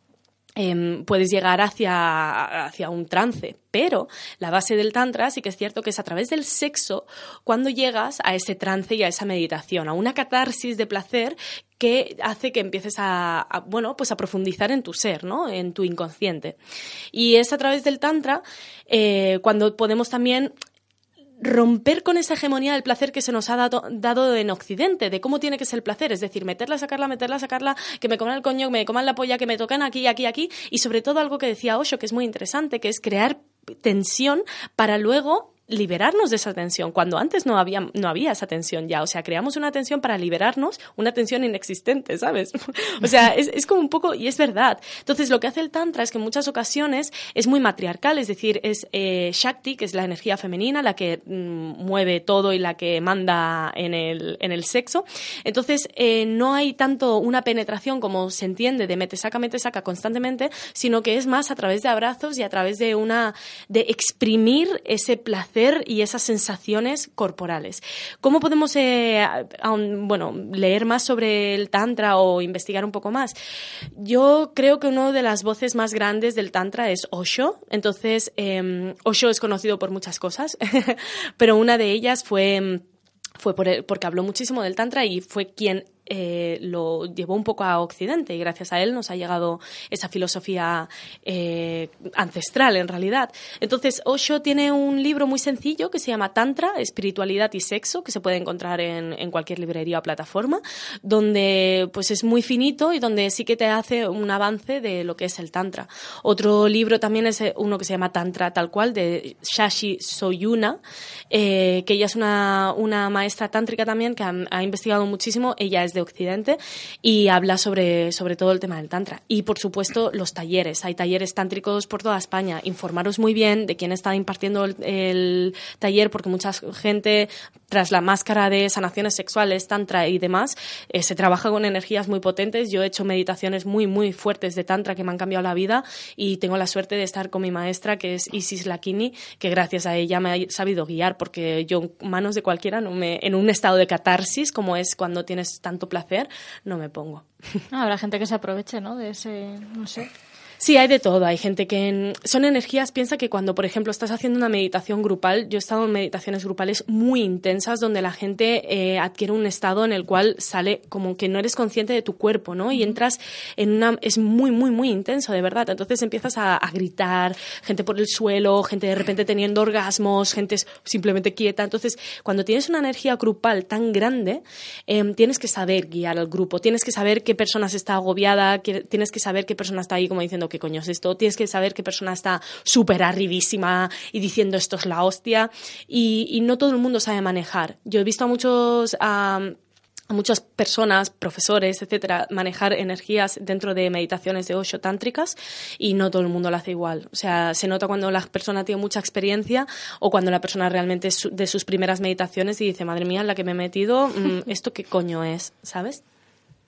em, puedes llegar hacia, hacia un trance. Pero la base del Tantra sí que es cierto que es a través del sexo cuando llegas a ese trance y a esa meditación, a una catarsis de placer que hace que empieces a, a, bueno, pues a profundizar en tu ser, ¿no? En tu inconsciente. Y es a través del Tantra eh, cuando podemos también romper con esa hegemonía del placer que se nos ha dado, dado en Occidente, de cómo tiene que ser el placer, es decir, meterla, sacarla, meterla, sacarla, que me coman el coño, que me coman la polla, que me tocan aquí, aquí, aquí, y sobre todo algo que decía Osho, que es muy interesante, que es crear tensión para luego liberarnos de esa tensión, cuando antes no había, no había esa tensión ya. O sea, creamos una tensión para liberarnos, una tensión inexistente, ¿sabes? o sea, es, es, como un poco, y es verdad. Entonces, lo que hace el Tantra es que en muchas ocasiones es muy matriarcal, es decir, es eh, Shakti, que es la energía femenina, la que mm, mueve todo y la que manda en el, en el sexo. Entonces, eh, no hay tanto una penetración como se entiende de mete, saca, mete, saca constantemente, sino que es más a través de abrazos y a través de una, de exprimir ese placer y esas sensaciones corporales. ¿Cómo podemos eh, bueno, leer más sobre el Tantra o investigar un poco más? Yo creo que una de las voces más grandes del Tantra es Osho. Entonces, eh, Osho es conocido por muchas cosas, pero una de ellas fue fue por el, porque habló muchísimo del Tantra y fue quien eh, lo llevó un poco a Occidente y gracias a él nos ha llegado esa filosofía eh, ancestral en realidad. Entonces, Osho tiene un libro muy sencillo que se llama Tantra, Espiritualidad y Sexo, que se puede encontrar en, cualquier librería o plataforma, donde pues es muy finito y donde sí que te hace un avance de lo que es el Tantra. Otro libro también es uno que se llama Tantra tal cual, de Shashi Soyuna, eh, que ella es una, una maestra tántrica también que ha, ha investigado muchísimo, ella es de Occidente y habla sobre, sobre todo el tema del Tantra. Y por supuesto los talleres, hay talleres tántricos por toda España. Informaros muy bien de quién está impartiendo el, el taller porque mucha gente tras la máscara de sanaciones sexuales, Tantra y demás, eh, se trabaja con energías muy potentes. Yo he hecho meditaciones muy, muy fuertes de Tantra que me han cambiado la vida y tengo la suerte de estar con mi maestra que es Isis Lakini, que gracias a ella me ha sabido guiar porque yo manos de cualquiera no me, en un estado de catarsis como es cuando tienes tanto placer, no me pongo. Ah, habrá gente que se aproveche, ¿no? De ese, no sé. Sí, hay de todo. Hay gente que en... son energías. Piensa que cuando, por ejemplo, estás haciendo una meditación grupal, yo he estado en meditaciones grupales muy intensas donde la gente eh, adquiere un estado en el cual sale como que no eres consciente de tu cuerpo, ¿no? Y entras en una es muy muy muy intenso, de verdad. Entonces empiezas a, a gritar, gente por el suelo, gente de repente teniendo orgasmos, gente simplemente quieta. Entonces, cuando tienes una energía grupal tan grande, eh, tienes que saber guiar al grupo, tienes que saber qué persona está agobiada, que, tienes que saber qué persona está ahí como diciendo qué coño es esto, tienes que saber qué persona está súper arribísima y diciendo esto es la hostia y, no todo el mundo sabe manejar. Yo he visto a muchos... A muchas personas, profesores, etcétera, manejar energías dentro de meditaciones de Osho tántricas y no todo el mundo lo hace igual. O sea, se nota cuando la persona tiene mucha experiencia o cuando la persona realmente es de sus primeras meditaciones y dice, madre mía, en la que me he metido, ¿esto qué coño es? ¿Sabes?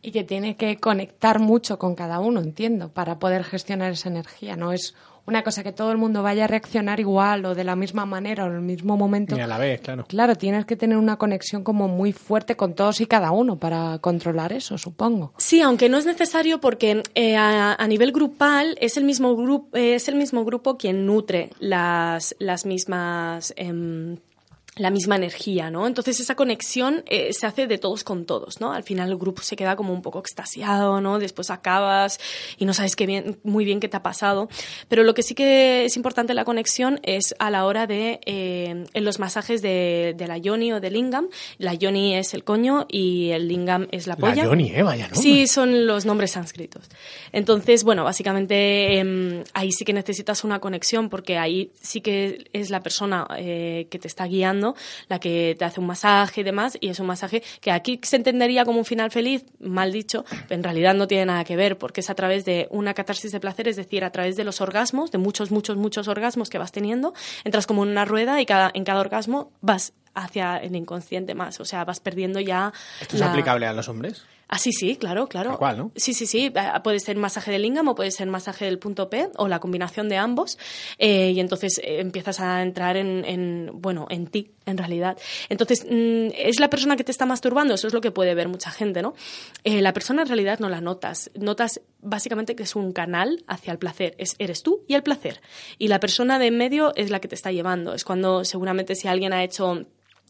Y que tiene que conectar mucho con cada uno, entiendo, para poder gestionar esa energía. No es una cosa que todo el mundo vaya a reaccionar igual o de la misma manera o en el mismo momento. Ni a la vez, claro. Claro, tienes que tener una conexión como muy fuerte con todos y cada uno para controlar eso, supongo. Sí, aunque no es necesario porque eh, a, a, nivel grupal es el mismo grupo eh, es el mismo grupo quien nutre las las mismas eh, la misma energía, ¿no? Entonces esa conexión eh, se hace de todos con todos, ¿no? Al final el grupo se queda como un poco extasiado, ¿no? Después acabas y no sabes qué bien, muy bien qué te ha pasado. Pero lo que sí que es importante la conexión es a la hora de eh, en los masajes de, de, la yoni o del lingam. La yoni es el coño y el lingam es la polla. La yoni, ¿eh? Vaya nombre. Sí, son los nombres sánscritos. Entonces, bueno, básicamente eh, ahí sí que necesitas una conexión porque ahí sí que es la persona eh, que te está guiando ¿no? La que te hace un masaje y demás, y es un masaje que aquí se entendería como un final feliz, mal dicho, pero en realidad no tiene nada que ver, porque es a través de una catarsis de placer, es decir, a través de los orgasmos, de muchos, muchos, muchos orgasmos que vas teniendo, entras como en una rueda y cada, en cada orgasmo vas hacia el inconsciente más, o sea, vas perdiendo ya... ¿Esto es aplicable a los hombres? Ah, sí, sí, claro, claro. Cual, ¿no? Sí, sí, sí. Eh, Puede ser masaje del lingam o puede ser masaje del punto P o la combinación de ambos. Eh, y entonces eh, empiezas a entrar en, en, bueno, en ti, en realidad. Entonces, mm, es la persona que te está masturbando, eso es lo que puede ver mucha gente, ¿no? Eh, la persona en realidad no la notas. Notas básicamente que es un canal hacia el placer. Es, eres tú y el placer. Y la persona de en medio es la que te está llevando. Es cuando seguramente si alguien ha hecho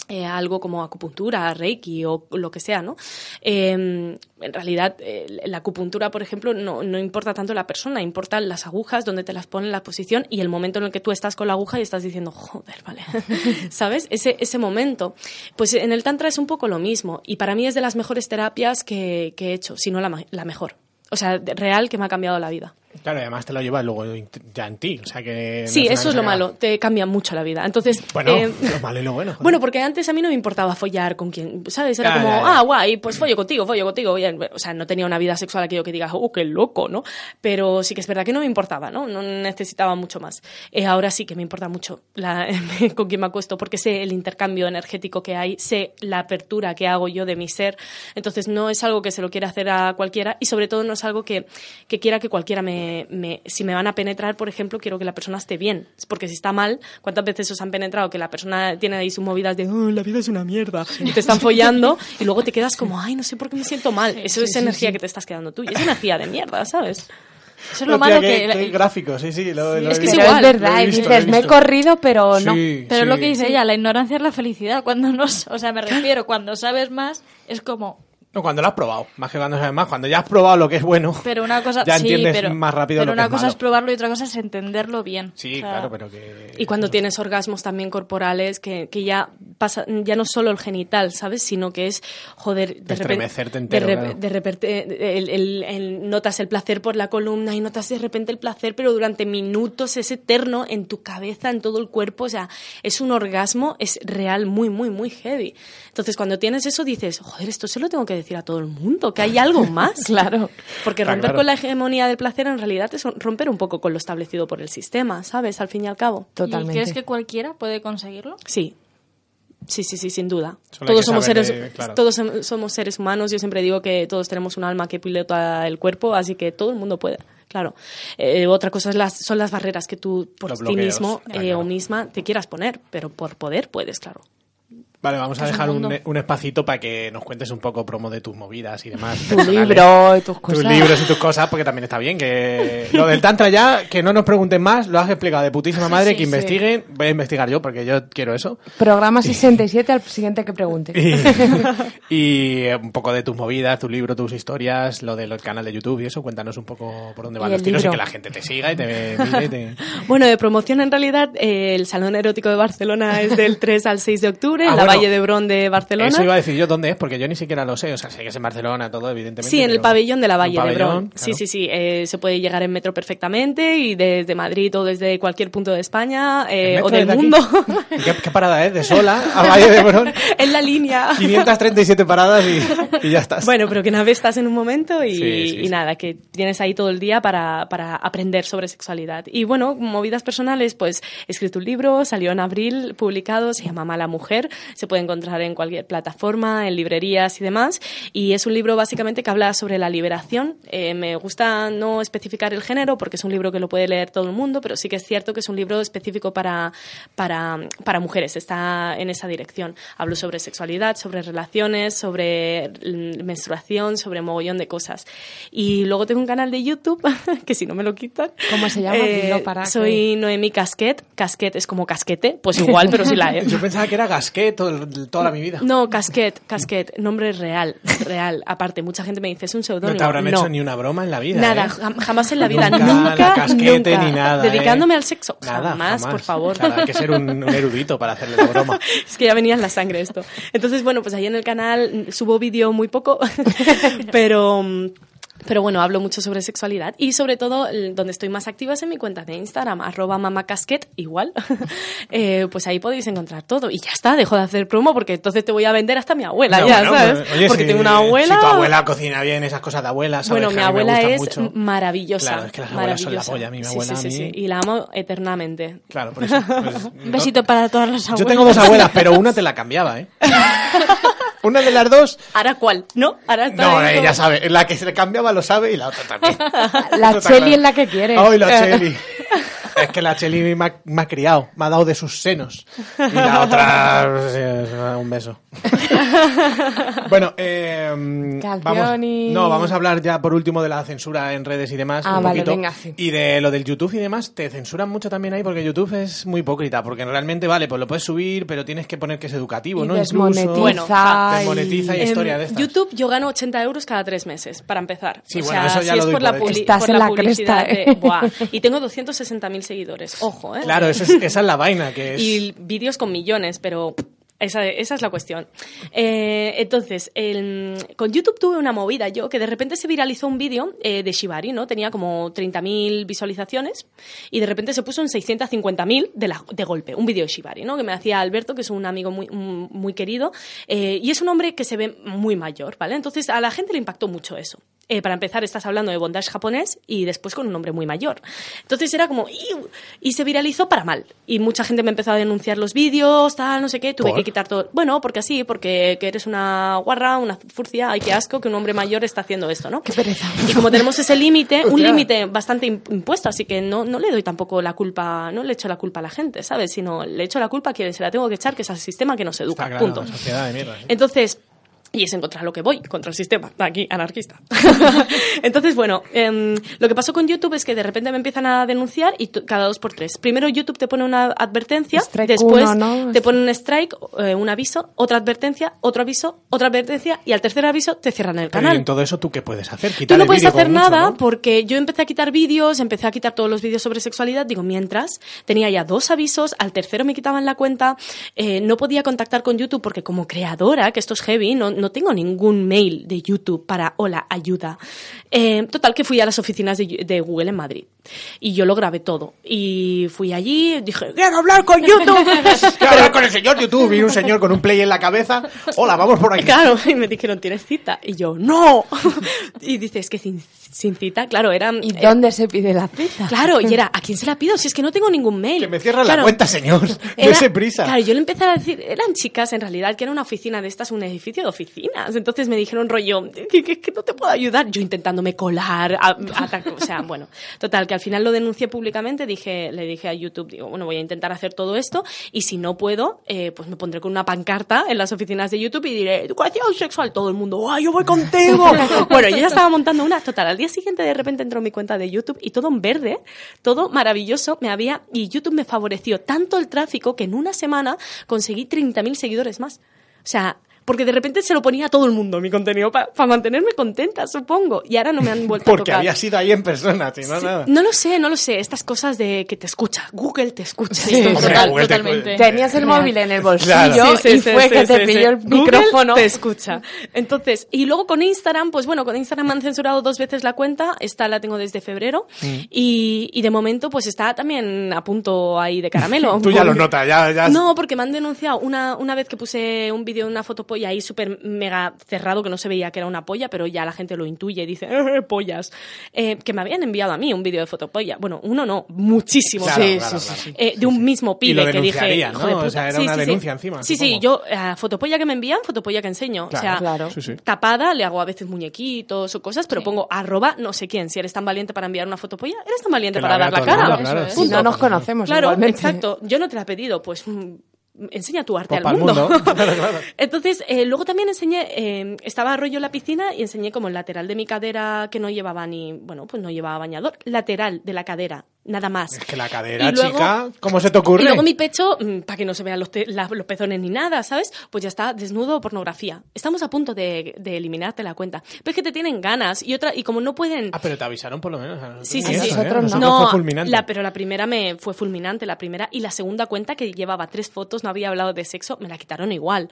eh, algo como acupuntura, reiki o lo que sea, ¿no? Eh, en realidad, eh, la acupuntura, por ejemplo, no, no importa tanto la persona, importan las agujas, donde te las ponen, la posición y el momento en el que tú estás con la aguja y estás diciendo, joder, vale, ¿sabes? Ese, ese momento. Pues en el Tantra es un poco lo mismo y para mí es de las mejores terapias que, que he hecho, si no la, la mejor. O sea, real que me ha cambiado la vida. Claro, además te lo llevas luego ya en ti. O sea que. no Sí, una eso es lo malo, te cambia mucho la vida. Entonces, Bueno, eh, lo malo y lo bueno. joder. Bueno, porque antes a mí no me importaba follar con quien, ¿sabes? Era Ya, como, ya, ya. ah, guay, pues follo contigo, follo contigo. O sea, no tenía una vida sexual aquello que digas, oh, qué loco, ¿no? Pero sí que es verdad que no me importaba, ¿no? No necesitaba mucho más. Eh, ahora sí que me importa mucho la, con quién me acuesto, porque sé el intercambio energético que hay, sé la apertura que hago yo de mi ser. Entonces, no es algo que se lo quiera hacer a cualquiera y sobre todo no es algo que, que quiera que cualquiera me, me- Si me van a penetrar, por ejemplo, quiero que la persona esté bien. Porque si está mal, ¿cuántas veces os han penetrado que la persona tiene ahí sus movidas de "Oh, la vida es una mierda y te están follando y luego te quedas como, ay, no sé por qué me siento mal? Eso es energía que te estás quedando tú y es energía de mierda, ¿sabes? Eso es lo malo que... qué gráfico, sí, sí. Lo, lo es que es igual. es verdad, y dices, me he corrido, pero no. Sí, Pero sí. lo que dice ella, la ignorancia es la felicidad. Cuando no, o sea, me refiero, cuando sabes más, es como, No, cuando lo has probado. Más que cuando sabes más. Cuando ya has probado lo que es bueno. pero una cosa, Ya sí, entiendes pero, más rápido pero lo que una es cosa malo. es probarlo y otra cosa es entenderlo bien. Sí, O sea, claro, pero que. Y cuando tienes orgasmos también corporales, que, que ya pasa, ya no solo el genital, ¿sabes? Sino que es, joder, de repente. Estremecerte entero, de, claro. de repente el- el- el- notas el placer por la columna y notas de repente el placer, pero durante minutos es eterno en tu cabeza, en todo el cuerpo. O sea, es un orgasmo, es real, muy, muy, muy heavy. Entonces, cuando tienes eso, dices, joder, esto se lo tengo que decir a todo el mundo, que hay algo más. Claro. Porque romper claro. con la hegemonía del placer en realidad es romper un poco con lo establecido por el sistema, ¿sabes? Al fin y al cabo. ¿Y Totalmente. crees que cualquiera puede conseguirlo? Sí. Sí, sí, sí, sin duda. Solo Todos somos seres, de- claro. todos som- somos seres humanos. Yo siempre digo que todos tenemos un alma que pilota el cuerpo, así que todo el mundo puede. Claro. Eh, otra cosa es las, son las barreras que tú por Los ti bloqueos, mismo eh, claro. o misma te quieras poner, pero por poder puedes, claro. Vale, vamos a dejar un, un espacito para que nos cuentes un poco promo de tus movidas y demás. Tu libro y tus cosas. Tus libros y tus cosas, porque también está bien que lo del tantra ya, que no nos pregunten más, lo has explicado de putísima madre, Sí, que sí. investiguen, voy a investigar yo porque yo quiero eso. Programa 67 al siguiente que pregunte. Y, y, un poco de tus movidas, tu libro, tus historias, lo del canal de YouTube y eso, cuéntanos un poco por dónde van Y los tiros y libro. que la gente te siga y te mire y te... Bueno, de promoción en realidad, eh, el Salón Erótico de Barcelona es del 3 al 6 de octubre, Ah, en la bueno. Valle de Brón de Barcelona. Eso iba a decir yo dónde es, porque yo ni siquiera lo sé, o sea, sé que es en Barcelona todo, evidentemente. Sí, en el pabellón de la Valle Brón. claro. Sí, sí, sí. eh, se puede llegar en metro perfectamente y desde Madrid o desde cualquier punto de España eh, ¿El o del mundo. ¿Y ¿Qué, qué parada es? ¿De Sola a Valle de Brón? en la línea. 537 paradas y, y ya estás. Bueno, pero que una vez estás en un momento y, Sí, sí, y sí. nada, que tienes ahí todo el día para, para aprender sobre sexualidad. Y bueno, movidas personales, pues he escrito un libro, salió en abril, publicado, se llama Mala Mujer, se puede encontrar en cualquier plataforma, en librerías y demás. Y es un libro básicamente que habla sobre la liberación. Eh, me gusta no especificar el género porque es un libro que lo puede leer todo el mundo, pero sí que es cierto que es un libro específico para, para, para mujeres, está en esa dirección. Hablo sobre sexualidad, sobre relaciones, sobre mm, menstruación, sobre mogollón de cosas. Y luego tengo un canal de YouTube, que si no me lo quitan. eh, ¿Cómo se llama? Dilo para que- soy Noemi Casquet. Casquet es como casquete, pues igual, pero sí la E. Yo pensaba que era Gasquet toda mi vida. No, Casquet, Casquet, nombre real, real. Aparte, mucha gente me dice, es un No seudónimo. te habrán No. hecho ni una broma en la vida. Nada, ¿eh? jam- jamás en la vida, Nunca, nunca, casquete nunca. ni nada, Dedicándome ¿eh? al sexo, Nada, jamás, por favor. Claro, hay que ser un, un erudito para hacerle la broma. Es que ya venía en la sangre esto. Entonces, bueno, pues ahí en el canal subo vídeo muy poco, pero mm, Pero bueno, hablo mucho sobre sexualidad y sobre todo donde estoy más activa es en mi cuenta de Instagram, arroba mamacasquet, igual. Eh, pues ahí podéis encontrar todo. Y ya está, dejo de hacer promo porque entonces te voy a vender hasta mi abuela, No, ya, bueno, ¿sabes? pues, oye, porque si- tengo una abuela... Si tu abuela cocina bien, esas cosas de abuela, sabes Bueno, mi abuela es mucho. maravillosa. Claro, es que las abuelas son la polla. A mí, mi abuela, sí, sí, a mí- sí. Y la amo eternamente. Claro, por eso. pues, Un besito para todas las abuelas. Yo tengo dos abuelas, pero una te la cambiaba, ¿eh? Una de las dos. ¿Ahora cuál? ¿No? Ahora No, ella como- sabe. La que se le cambiaba lo sabe y la otra también. La Cheli es la que quiere. Ay, la Cheli. Es que la Cheli me ha, me ha criado, me ha dado de sus senos. Y la otra, pues, un beso. bueno, eh, vamos, no, vamos a hablar ya por último de la censura en redes y demás. Ah, un vale, poquito. venga, sí. Y de lo del YouTube y demás, te censuran mucho también ahí porque YouTube es muy hipócrita, porque realmente, vale, pues lo puedes subir, pero tienes que poner que es educativo, Y ¿no? desmonetiza Incluso. Bueno, y- desmonetiza y En historia de estas. YouTube yo gano 80 euros cada tres meses, para empezar. Sí, o bueno, sea, eso ya si lo es doy por la, por hecho. publi- Estás por en la publicidad. cresta, de- ¿eh? buah. Y tengo 260.000 seguidores, ojo, ¿eh? Claro, es- esa es la vaina, que es... Y vídeos con millones, pero esa, esa es la cuestión. Eh, entonces, con YouTube tuve una movida yo, que de repente se viralizó un vídeo eh, de Shibari, ¿no? Tenía como 30.000 visualizaciones y de repente se puso en 650.000 de, la- de golpe, un vídeo de Shibari, ¿no? Que me hacía Alberto, que es un amigo muy, un- muy querido, eh, y es un hombre que se ve muy mayor, ¿vale? Entonces, a la gente le impactó mucho eso. Eh, para empezar, estás hablando de bondage japonés y después con un hombre muy mayor. Entonces era como, y se viralizó para mal. Y mucha gente me empezó a denunciar los vídeos, tal, no sé qué, tuve que quitar todo. Bueno, porque así, porque que eres una guarra, una furcia, ay, qué asco que un hombre mayor está haciendo esto, ¿no? Qué pereza. Y como tenemos ese límite, un límite bastante im- impuesto, así que no, no le doy tampoco la culpa, no le echo la culpa a la gente, ¿sabes? Sino le echo la culpa a quien se la tengo que echar, que es al sistema que nos educa. Está claro, punto. sociedad de mierda. sí. Entonces, y es en contra lo que voy, contra el sistema, aquí, anarquista. Entonces, bueno, em, lo que pasó con YouTube es que de repente me empiezan a denunciar y cada dos por tres. Primero YouTube te pone una advertencia, Strike después uno, ¿no? te pone un strike, eh, un aviso, otra advertencia, otro aviso, otra advertencia y al tercer aviso te cierran el Pero canal. ¿y en todo eso tú qué puedes hacer? Tú no el puedes hacer mucho, nada ¿no? porque yo empecé a quitar vídeos, empecé a quitar todos los vídeos sobre sexualidad. Digo, mientras tenía ya dos avisos, al tercero me quitaban la cuenta, eh, no podía contactar con YouTube porque como creadora, que esto es heavy, no, no tengo ningún mail de YouTube para hola, ayuda. Eh, total, que fui a las oficinas de, de Google en Madrid y yo lo grabé todo. Y fui allí, dije, quiero hablar con YouTube. Quiero hablar con el señor YouTube y un señor con un play en la cabeza. Hola, vamos por aquí. Claro, y me dijeron, ¿tienes cita? Y yo, no. y dice, es que sin, sin cita, claro, era... ¿Y eh, dónde se pide la cita? Claro, y era, ¿a quién se la pido? Si es que no tengo ningún mail. Que me cierran la Claro, cuenta, señor. era- Dese prisa. Claro, yo le empecé a decir, eran chicas en realidad, que era una oficina de estas, un edificio de oficinas. Entonces me dijeron rollo, que, que- que no te puedo ayudar. Yo intentándome colar, a- atac- o sea, bueno. Total, que al final lo denuncié públicamente, dije, le dije a YouTube, digo, bueno, voy a intentar hacer todo esto y si no puedo, eh, pues me pondré con una pancarta en las oficinas de YouTube y diré, educación sexual, todo el mundo, ¡ay, yo voy contigo! bueno, yo ya estaba montando una, total, al día siguiente de repente entró mi cuenta de YouTube y todo en verde, todo maravilloso, me había, y YouTube me favoreció tanto el tráfico que en una semana conseguí 30.000 seguidores más. O sea, porque de repente se lo ponía a todo el mundo mi contenido para mantenerme contenta, supongo. Y ahora no me han vuelto a Porque tocar. había sido ahí en persona, si no Sí, nada. No lo sé, no lo sé. Estas cosas de que te escucha. Google te escucha. Sí, Esto- Hombre, total- Google te- totalmente. Tenías el móvil en el bolsillo Claro. Sí, sí, y sí, fue sí, que sí, te sí. pilló el Google micrófono. te escucha. Entonces, y luego con Instagram, pues bueno, con Instagram me han censurado dos veces la cuenta. Esta la tengo desde febrero. Mm. Y, y de momento, pues está también a punto ahí de caramelo. Tú ya lo notas, ya, ya. No, porque me han denunciado una, una vez que puse un vídeo de una fotopolla ahí súper mega cerrado, que no se veía que era una polla, pero ya la gente lo intuye y dice, "Eh, pollas. Eh, que me habían enviado a mí un vídeo de fotopolla. Bueno, uno no, muchísimos. Claro, Sí, claro, sí, claro. sí, sí. Eh, de un mismo Y lo pibe que dije, hijo ¿no? de O puta. sea, era Sí, una sí, sí. denuncia encima, Sí, sí, yo, a fotopolla que me envían, fotopolla que enseño. Claro, o sea, claro. Sí, sí. tapada, le hago a veces muñequitos o cosas, pero pongo arroba no sé quién. Si eres tan valiente para enviar una fotopolla, eres tan valiente Que para dar la cara. mundo, claro. Eso es. Si Punto. no nos conocemos Claro, igualmente. exacto. Yo no te la he pedido, pues mm, enseña tu arte Pues al mundo. Entonces, eh, luego también enseñé, eh, estaba rollo en la piscina y enseñé como el lateral de mi cadera que no llevaba ni, bueno, pues no llevaba bañador, lateral de la cadera nada más. Es que la cadera, Y luego- chica, ¿cómo se te ocurre? Y luego mi pecho, para que no se vean los, te- la- los pezones ni nada, ¿sabes? Pues ya está, desnudo pornografía. Estamos a punto de, de eliminarte la cuenta. Pero es que te tienen ganas y otra y como no pueden... Ah, pero te avisaron por lo menos. a Sí, sí, sí. Nosotros no. Nosotros fue fulminante. la, pero la primera me fue fulminante, la primera. Y la segunda cuenta, que llevaba tres fotos, no había hablado de sexo, me la quitaron igual.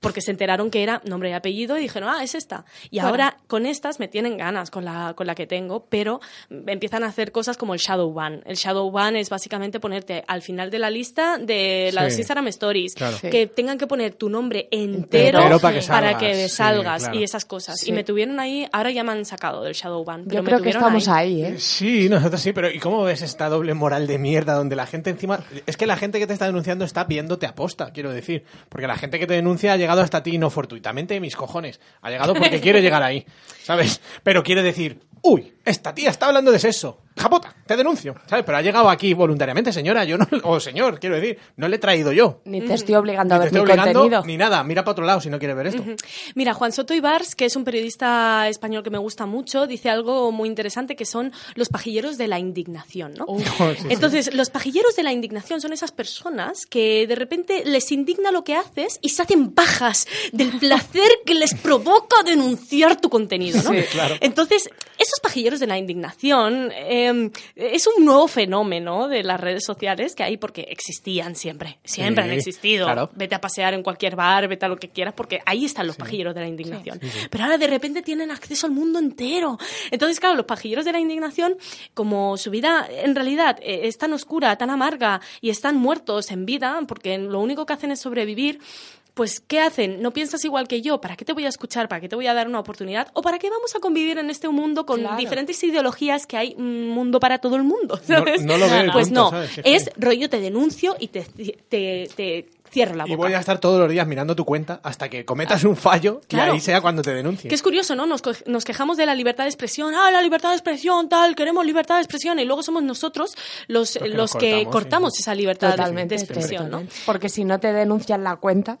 Porque se enteraron que era nombre y apellido y dijeron, ah, es esta. Y ahora con estas me tienen ganas, con la, con la que tengo, pero empiezan a hacer cosas como el shadow ban. El shadow ban es básicamente ponerte al final de la lista de las Sí. Instagram Stories. Claro. Sí. Que tengan que poner tu nombre entero, Entero para que para salgas, sí, claro. y esas cosas. Sí. Y me tuvieron ahí, ahora ya me han sacado del shadow ban. Pero Yo me creo que estamos ahí, ¿eh? Sí, nosotros sí, pero ¿y cómo ves esta doble moral de mierda donde la gente encima... Es que la gente que te está denunciando está viéndote aposta, quiero decir. Porque la gente que te denuncia ha llegado hasta ti no fortuitamente, mis cojones. Ha llegado porque quiere llegar ahí, ¿sabes? Pero quiere decir, uy, esta tía está hablando de sexo. Japota, te denuncio, ¿sabes? Pero ha llegado aquí voluntariamente, señora, yo no... O señor, quiero decir, no le he traído yo. Ni te estoy obligando Ni a te ver estoy mi obligando, contenido. ni nada. Mira para otro lado si no quieres ver esto. Mira, Juan Soto Ibars, que es un periodista español que me gusta mucho, dice algo muy interesante que son los pajilleros de la indignación, ¿no? sí. Entonces, los pajilleros de la indignación son esas personas que de repente les indigna lo que haces y se hacen bajas del placer que les provoca denunciar tu contenido, ¿no? Sí, claro. Entonces, esos pajilleros de la indignación eh, es un nuevo fenómeno de las redes sociales que hay porque existían siempre, siempre Sí, han existido. claro. Vete a pasear en cualquier bar, vete a lo que quieras, porque ahí están los pajilleros de la indignación. Pero ahora de repente tienen acceso al mundo entero. Entonces, claro, los pajilleros de la indignación, como su vida en realidad eh, es tan oscura, tan amarga y están muertos en vida, porque lo único que hacen es sobrevivir. Pues, ¿qué hacen? ¿No piensas igual que yo? ¿Para qué te voy a escuchar? ¿Para qué te voy a dar una oportunidad? ¿O para qué vamos a convivir en este mundo con Claro. diferentes ideologías que hay un mundo para todo el mundo? No- ¿sabes? no lo veo Pues punto, no, es que- rollo te denuncio y te, te, te cierro la boca. Y voy a estar todos los días mirando tu cuenta hasta que cometas un fallo Claro. y ahí sea cuando te denuncie. Que es curioso, ¿no? Nos, quejamos de la libertad de expresión. Ah, la libertad de expresión, tal, queremos libertad de expresión. Y luego somos nosotros los, que los que cortamos, cortamos, sí. esa libertad de- Totalmente, de expresión, ¿no? totalmente. Porque si no te denuncian la cuenta,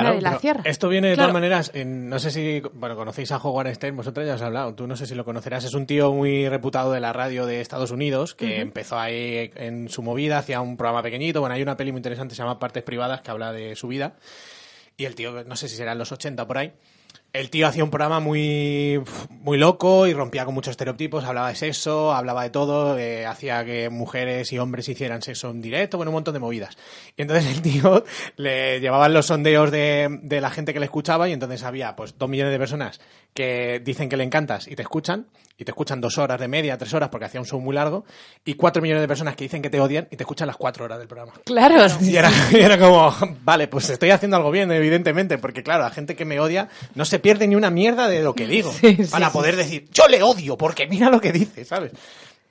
Claro, la esto viene de Claro. todas maneras, en- no sé si, bueno, conocéis a Howard Stern, vosotros ya os he hablado, tú no sé si lo conocerás, es un tío muy reputado de la radio de Estados Unidos, que empezó ahí en su movida, hacía un programa pequeñito, bueno, hay una peli muy interesante, se llama Partes Privadas, que habla de su vida, y el tío, no sé si será en los 80 por ahí, el tío hacía un programa muy, muy loco y rompía con muchos estereotipos, hablaba de sexo, hablaba de todo, eh, hacía que mujeres y hombres hicieran sexo en directo, bueno, un montón de movidas. Y entonces el tío le llevaban los sondeos de, de la gente que le escuchaba y entonces había pues dos millones de personas que dicen que le encantas y te escuchan, y te escuchan dos horas de media, tres horas porque hacía un show muy largo, y cuatro millones de personas que dicen que te odian y te escuchan las cuatro horas del programa. claro, Y era, y era como, vale, pues estoy haciendo algo bien, evidentemente, porque claro, la gente que me odia no se pierde ni una mierda de lo que digo Sí, para sí, poder decir, yo le odio, porque mira lo que dice, ¿sabes?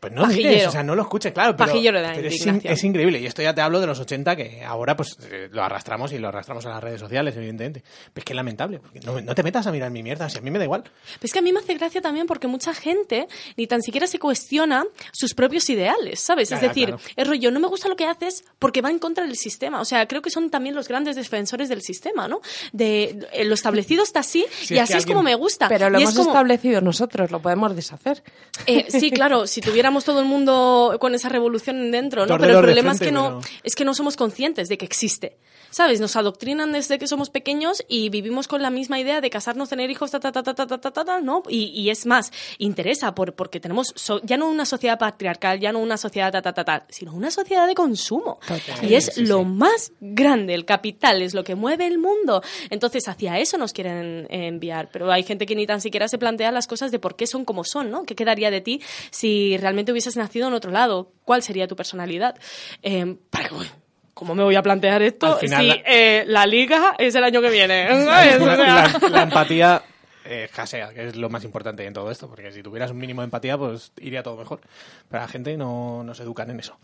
Pues no o sea, no lo escuches, claro, pero, Pajillero de la pero es, indignación. in- es increíble. Y esto ya te hablo de los 80, que ahora pues eh, lo arrastramos y lo arrastramos a las redes sociales, evidentemente. Pero es que es lamentable, porque no, no te metas a mirar mi mierda, si a mí me da igual. Pero es que a mí me hace gracia también porque mucha gente ni tan siquiera se cuestiona sus propios ideales, ¿sabes? Es decir, claro. es rollo, no me gusta lo que haces porque va en contra del sistema. O sea, creo que son también los grandes defensores del sistema, ¿no? De eh, lo establecido está así Si y es así es como me gusta. pero lo y hemos es como, establecido nosotros, lo podemos deshacer. eh, sí, claro, si tuviéramos todo el mundo con esa revolución dentro, ¿no? Pero el problema es que no, pero- es que no somos conscientes de que existe. ¿Sabes? Nos adoctrinan desde que somos pequeños y vivimos con la misma idea de casarnos, tener hijos, ta, ta, ta, ta, ta, ta, ta, ta, ta, ¿no? Y, y es más, interesa por, porque tenemos so- ya no una sociedad patriarcal, ya no una sociedad ta, ta, ta, ta, sino una sociedad de consumo. Y es Sí, lo sí. más grande, el capital es lo que mueve el mundo. Entonces, hacia eso nos quieren eh, enviar. Pero hay gente que ni tan siquiera se plantea las cosas de por qué son como son, ¿no? ¿Qué quedaría de ti si realmente hubieses nacido en otro lado? ¿Cuál sería tu personalidad? Eh, para que- ¿Cómo me voy a plantear esto si la- eh, la liga es el año que viene? la, la- empatía eh, escasea, que es lo más importante en todo esto, porque si tuvieras un mínimo de empatía, pues iría todo mejor. Pero la gente no nos educan en eso.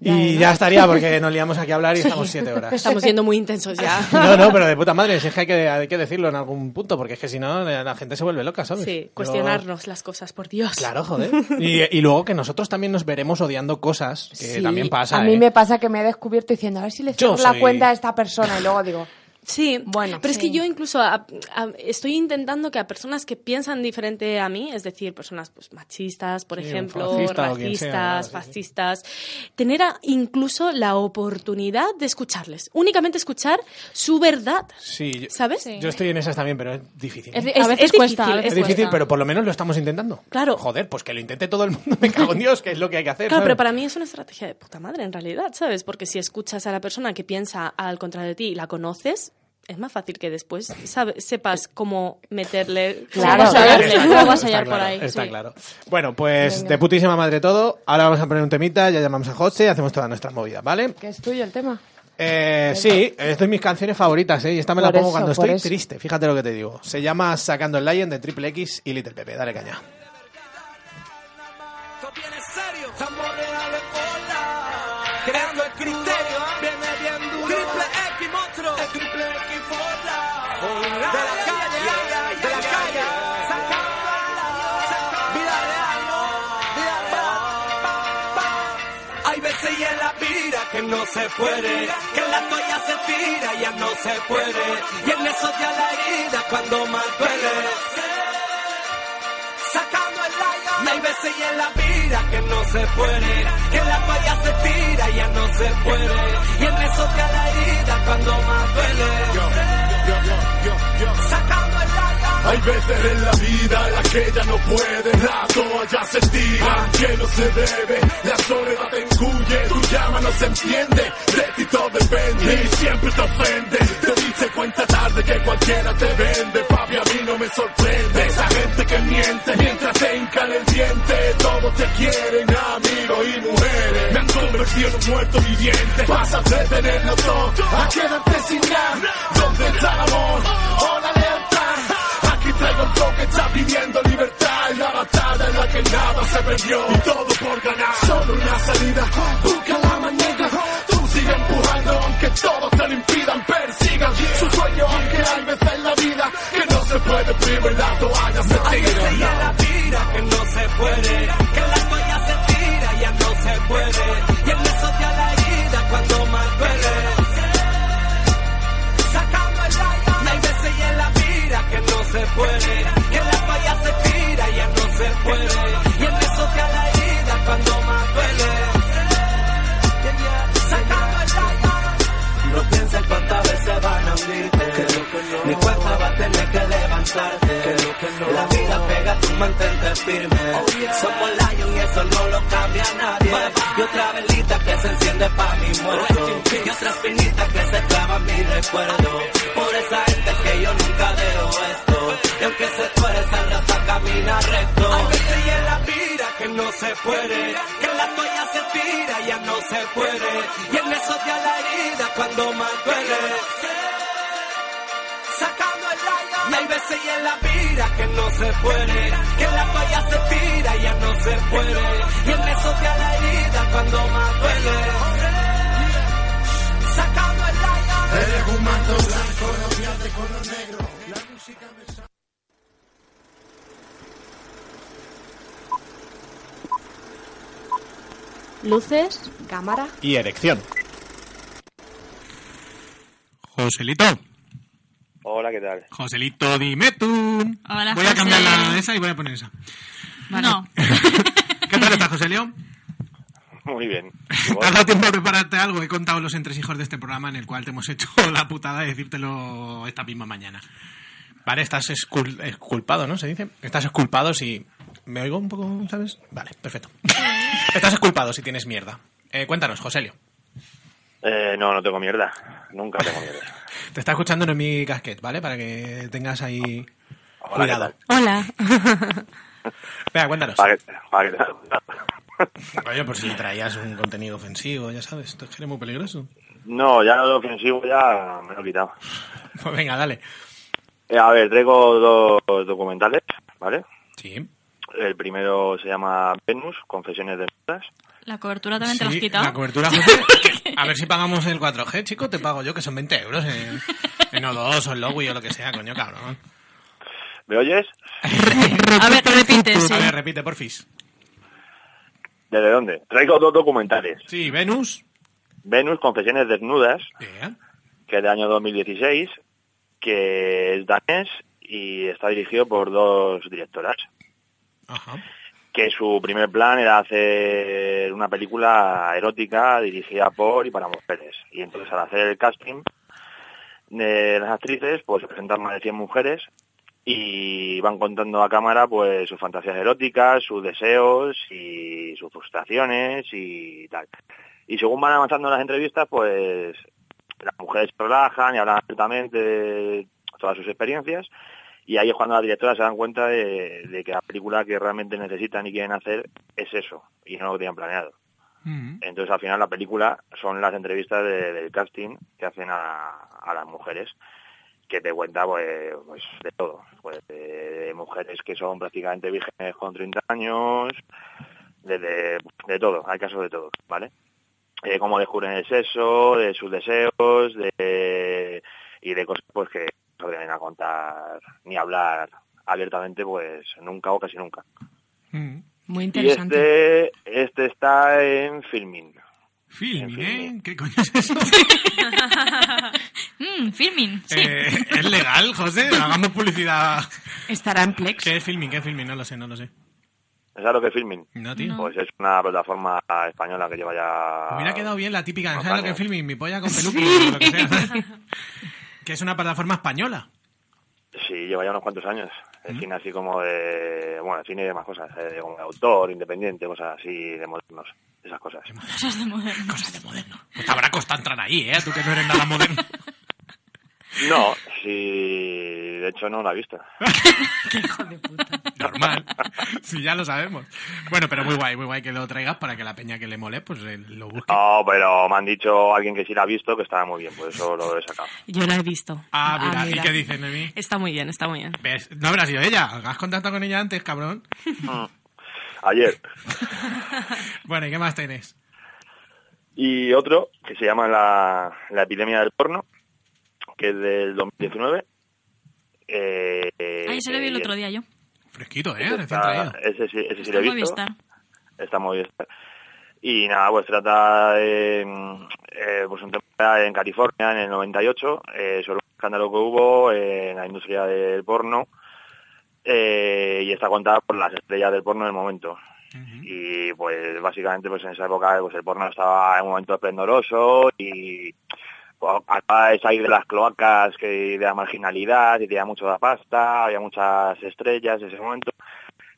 Y ya estaría, porque nos liamos aquí a hablar y estamos siete horas. Estamos siendo muy intensos ya. No, no, pero de puta madre, si es que hay, que hay que decirlo en algún punto, porque es que si no, la gente se vuelve loca, ¿sabes? Sí, Yo- cuestionarnos las cosas, por Dios. Claro, joder. Y, y luego que nosotros también nos veremos odiando cosas, que Sí, también pasa. A mí ¿eh? me pasa que me he descubierto diciendo, a ver si le cierro la cuenta a esta persona y luego digo, Sí, Bueno, pero es que yo incluso a- a- estoy intentando que a personas que piensan diferente a mí, es decir, personas pues machistas, por Sí, ejemplo, fascista racistas, sí, sí. fascistas, tener a- incluso la oportunidad de escucharles, únicamente escuchar su verdad, Sí, yo, ¿sabes? Sí. yo estoy en esas también, pero es difícil. Es- a Es- veces es cuesta, difícil, es difícil, cuesta. pero por lo menos lo estamos intentando. Claro. Joder, pues que lo intente todo el mundo, me cago en Dios, que es lo que hay que hacer. Claro, ¿sabes? pero para mí es una estrategia de puta madre en realidad, ¿sabes? Porque si escuchas a la persona que piensa al contrario de ti y la conoces, es más fácil que después sabe- sepas cómo meterle... Claro, cómo claro. saberle. Está claro, ¿Cómo vas a está hallar por claro, ahí? Está Sí. claro. Bueno, pues de putísima madre todo. Ahora vamos a poner un temita, ya llamamos a José y hacemos todas nuestras movidas, ¿vale? Que es tuyo el tema. Eh, sí, es de mis canciones favoritas, ¿eh? Y esta me la Por pongo eso, cuando estoy eso. triste, fíjate lo que te digo. Se llama Sacando el Lion de Triple X y Little Pepe, dale caña. No se puede Que la toalla se tira ya no se puede Y en eso ya la herida cuando más duele sacando el. Y hay veces y en la vida que no se puede, que la toalla se tira ya no se puede. Y en eso te la herida cuando más duele. Sacando. Hay veces en la vida en la que ella no puede, la toalla se tira, que no se debe, la soledad te engulle, tu llama no se enciende, de ti todo depende, y siempre te ofende, te diste cuenta tarde que cualquiera te vende, papi a mí no me sorprende, esa gente que miente, mientras te hincan el diente, todos te quieren, amigos y mujeres, me han convertido en un muerto viviente, pasas de tenerlo todo, a quedarte sin nada, ¿dónde está el amor o el flow que está pidiendo libertad en la batalla en la que nada se perdió y todo por ganar. Solo una salida, busca la manera. Tú sigue empujando aunque todos te lo impidan, persigan su sueño aunque hay veces en la vida que no se puede primero y la toalla se la tira. vida que no se puede, que la toalla se tira ya no se puede. Se puede, que la toalla se tira y ya no se puede. Y en eso te la herida cuando más duele. Sacando el. No pienses cuántas veces van a hundirte. Mi cuenta va a tener que levantarte. La vida pega, tú mantente firme. Somos Lion y eso no lo cambia nadie. Y otra velita que se enciende pa' mi muerto. Y otra espinita que se clava en mi recuerdo. Por esa gente que yo nunca dejo esto. Y aunque se tuerzan, hasta camina recto. Hay veces y en la vida que no se puede. Que la toalla se tira y ya no se puede. Y en eso te la herida cuando más duele sacando el lion. Y hay veces y en la vida que no se puede, que la toalla se tira y ya no se puede. Y en eso te la herida cuando más duele. Sacando el lion. Eres un manto blanco, no con lo negro. Luces. Cámara. Y erección. Joselito. Hola, ¿qué tal? Joselito, dime tú. Hola, voy a José. cambiar la esa y voy a poner esa. No. ¿Qué tal estás, Joselio? Muy bien. ¿Te has dado tiempo a prepararte algo? He contado los entresijos de este programa en el cual te hemos hecho la putada de decírtelo esta misma mañana. Vale, estás escul- esculpado, ¿no? Se dice. Estás esculpado si... ¿Me oigo un poco, sabes? Vale, perfecto. estás esculpado si tienes mierda. Eh, cuéntanos, Joselio. Eh, no, no tengo mierda. Nunca tengo mierda. Te está escuchando en mi casquet, ¿vale? Para que tengas ahí... Hola, Cuidado. Hola. Venga, cuéntanos. Pa' que- pa' que- Oye, por si traías un contenido ofensivo, ya sabes, esto es muy peligroso. No, ya lo de ofensivo ya me lo he quitado. Pues venga, dale. Eh, a ver, traigo dos documentales, ¿vale? Sí. El primero se llama Venus, Confesiones de Nudas. La cobertura también te la has quitado. La cobertura, José. A ver si pagamos el 4G, chico, te pago yo, que son 20 euros en, en O2 o en Lowy o lo que sea, coño, cabrón. ¿Me oyes? A ver, repite, sí. A ver, repite, porfis. ¿Desde dónde? Traigo dos documentales. Sí, Venus. Venus, Confesiones Desnudas, Bien. que es del año 2016, que es danés y está dirigido por dos directoras. Que su primer plan era hacer una película erótica dirigida por y para mujeres. Y entonces al hacer el casting de las actrices, pues se presentan más de 100 mujeres y van contando a cámara pues sus fantasías eróticas, sus deseos y sus frustraciones y tal. Y según van avanzando las entrevistas, pues las mujeres relajan y hablan abiertamente de todas sus experiencias y ahí es cuando las directoras se dan cuenta de, de que la película que realmente necesitan y quieren hacer es eso y no lo tenían planeado. Entonces al final la película son las entrevistas de- del casting que hacen a, a las mujeres que te cuenta pues, pues, de todo, pues de, de mujeres que son prácticamente vírgenes con 30 años, de, de, de todo, hay casos de todo, ¿vale? Eh, cómo descubren el sexo, de sus deseos, de y de cosas pues que no se a contar ni hablar abiertamente pues nunca o casi nunca. Muy Y interesante. este, este está en filming. Filming, ¿eh? ¿Qué coño es eso? Mm, filming, sí. Eh, ¿Es legal, José? Hagamos publicidad. Estará en Plex. ¿Qué es filming? ¿Qué es filming? No lo sé, no lo sé. ¿Sabes lo que es filming? No, tío. Pues es una plataforma española que lleva ya... Me hubiera quedado bien la típica, ¿sabes lo que es? Mi polla con peluca o lo que sea. que es una plataforma española. Sí, lleva ya unos cuantos años. El cine así como de... Bueno, el cine y demás cosas. eh, como de autor, independiente, cosas así de modernos. Esas cosas. Cosas de moderno. Cosas de moderno. Pues te habrá costado entrar ahí, ¿eh? Tú que no eres nada moderno. No, sí... De hecho no la he visto. Normal. Sí, ya lo sabemos. Bueno, pero muy guay, muy guay que lo traigas para que la peña que le mole, pues eh, lo busque. No, pero me han dicho alguien que sí la ha visto que estaba muy bien, por eso lo he sacado. Yo la he visto. Ah, mira, Ah, ¿y mira. qué dice Noemí? Está muy bien, está muy bien. ¿Ves? No habrá sido ella. ¿Has contactado con ella antes, cabrón? Mm. Ayer. Bueno, ¿y qué más tenés? Y otro que se llama la, la epidemia del porno, que es del 2019. Eh, Ahí se lo vi el eh, otro día yo. Fresquito, ¿eh? ese, está- ese sí, ese sí Está lo he visto. Movistar. Está muy bien. Y nada, pues trata de eh, pues un tema en California en el 98 eh, sobre un escándalo que hubo en la industria del porno eh, y está contada por las estrellas del porno en el momento. Y pues básicamente pues en esa época pues el porno estaba en un momento esplendoroso y acaba de salir de las cloacas que de la marginalidad y tenía mucho de pasta, había muchas estrellas en ese momento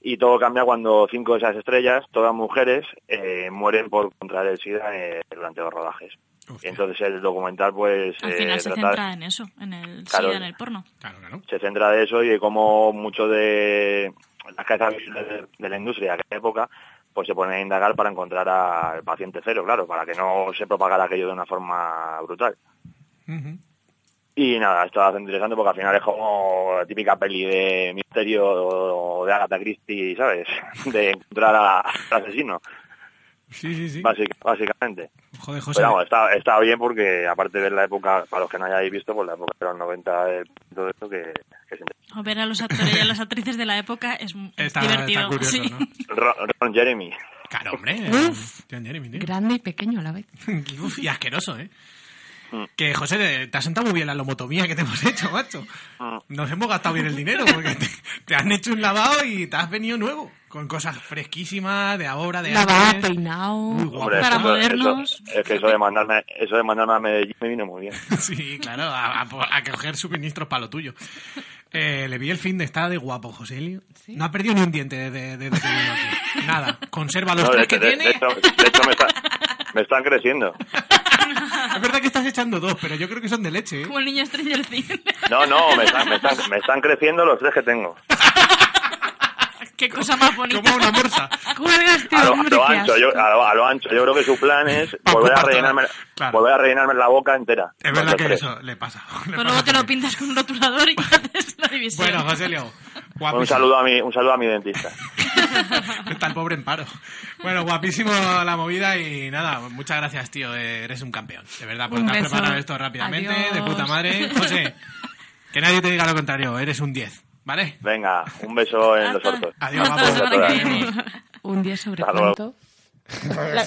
y todo cambia cuando cinco de esas estrellas, todas mujeres, eh, mueren por contraer el SIDA eh, durante los rodajes. Y entonces el documental pues Al eh, final se trata- centra en eso, en el Claro. SIDA, en el porno. se centra de eso y de cómo mucho de las cabezas de, de la industria de aquella época pues se ponen a indagar para encontrar al paciente cero, claro, para que no se propagara aquello de una forma brutal. Y nada, esto es bastante interesante porque al final es como la típica peli de misterio de Agatha Christie, ¿sabes? De encontrar al asesino, Sí, sí, sí. básic- básicamente. Joder, José. Pero vamos, está, está bien porque aparte de ver la época, para los que no hayáis visto, pues la época de los 90, eh, todo esto que, que se ver a los actores y a las actrices de la época es, es Está- divertido. está curioso, sí. ¿no? Ron, Ron Jeremy. Claro, hombre. Uf. John Jeremy, tío. Grande y pequeño a la vez. Uf, y asqueroso, ¿eh? Mm. Que, José, te- te has sentado muy bien la lomotomía que te hemos hecho, macho. Mm. Nos hemos gastado bien el dinero porque te, te han hecho un lavado y te has venido nuevo. Con cosas fresquísimas, de ahora, de Lavado, antes. peinado. Muy guapo. Hombre, Para eso- modernos. eso- es que eso de mandarme, eso de mandarme a Medellín me vino muy bien. Sí, claro, a, a- a coger suministros para lo tuyo. Eh, le vi el fin de estar de guapo, José Elio. No ha perdido ni un diente desde que vino aquí. Nada, conserva los No, de, tres que de- de tiene. hecho, de hecho me, está- me están creciendo. Es verdad que estás echando dos, pero yo creo que son de leche, ¿eh? Como el niño Stranger Things. No, no, me están, me están, me están creciendo los tres que tengo. Qué cosa más bonita. Como una morsa. Cuelgas, A lo, a lo ancho, yo, a, lo, a lo ancho. Yo creo que su plan es volver a rellenarme, claro. volver a rellenarme la boca entera. Es verdad que tres. eso le pasa. le Pero pasa luego te a lo pintas con un rotulador y haces la división. Bueno, José Leo, guapísimo. Un saludo a mi, un saludo a mi dentista. Está el pobre en paro. Bueno, guapísimo la movida y nada, muchas gracias, tío. Eres un campeón. De verdad, por Un has preparado esto rápidamente, Adiós. de puta madre. José, que nadie te diga lo contrario, eres un 10, ¿vale? Venga, un beso en los Hasta- ortos. Adiós. Un día sobre Hasta cuánto. La,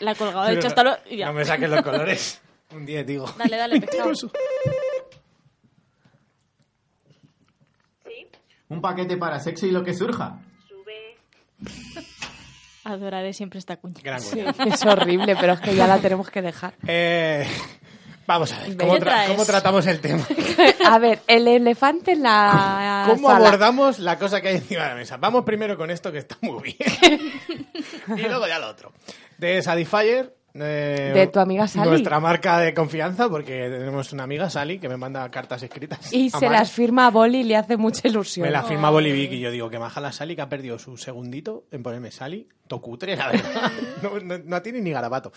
la colgado, de hecho, hasta luego. y ya. No me saques los colores. Un 10, digo. Dale, dale, pescado. Un paquete para sexo y lo que surja. Adoraré siempre esta cuña. Gran Sí, cuña. es horrible, pero es que ya la tenemos que dejar. Eh, vamos a ver, ¿Qué ¿cómo, tra- traes? cómo tratamos el tema? A ver, el elefante en la ¿Cómo sala. abordamos la cosa que hay encima de la mesa? Vamos primero con esto que está muy bien. y luego ya lo otro. De Satisfyer. Eh, De tu amiga Sally. Nuestra marca de confianza, porque tenemos una amiga, Sally, que me manda cartas escritas. Y se las firma a Boli y le hace mucha ilusión. Me la firma Bolivic y yo digo que maja la Sally que ha perdido su segundito en ponerme Sally. Tocutre, la verdad. No, no, no tiene ni garabato.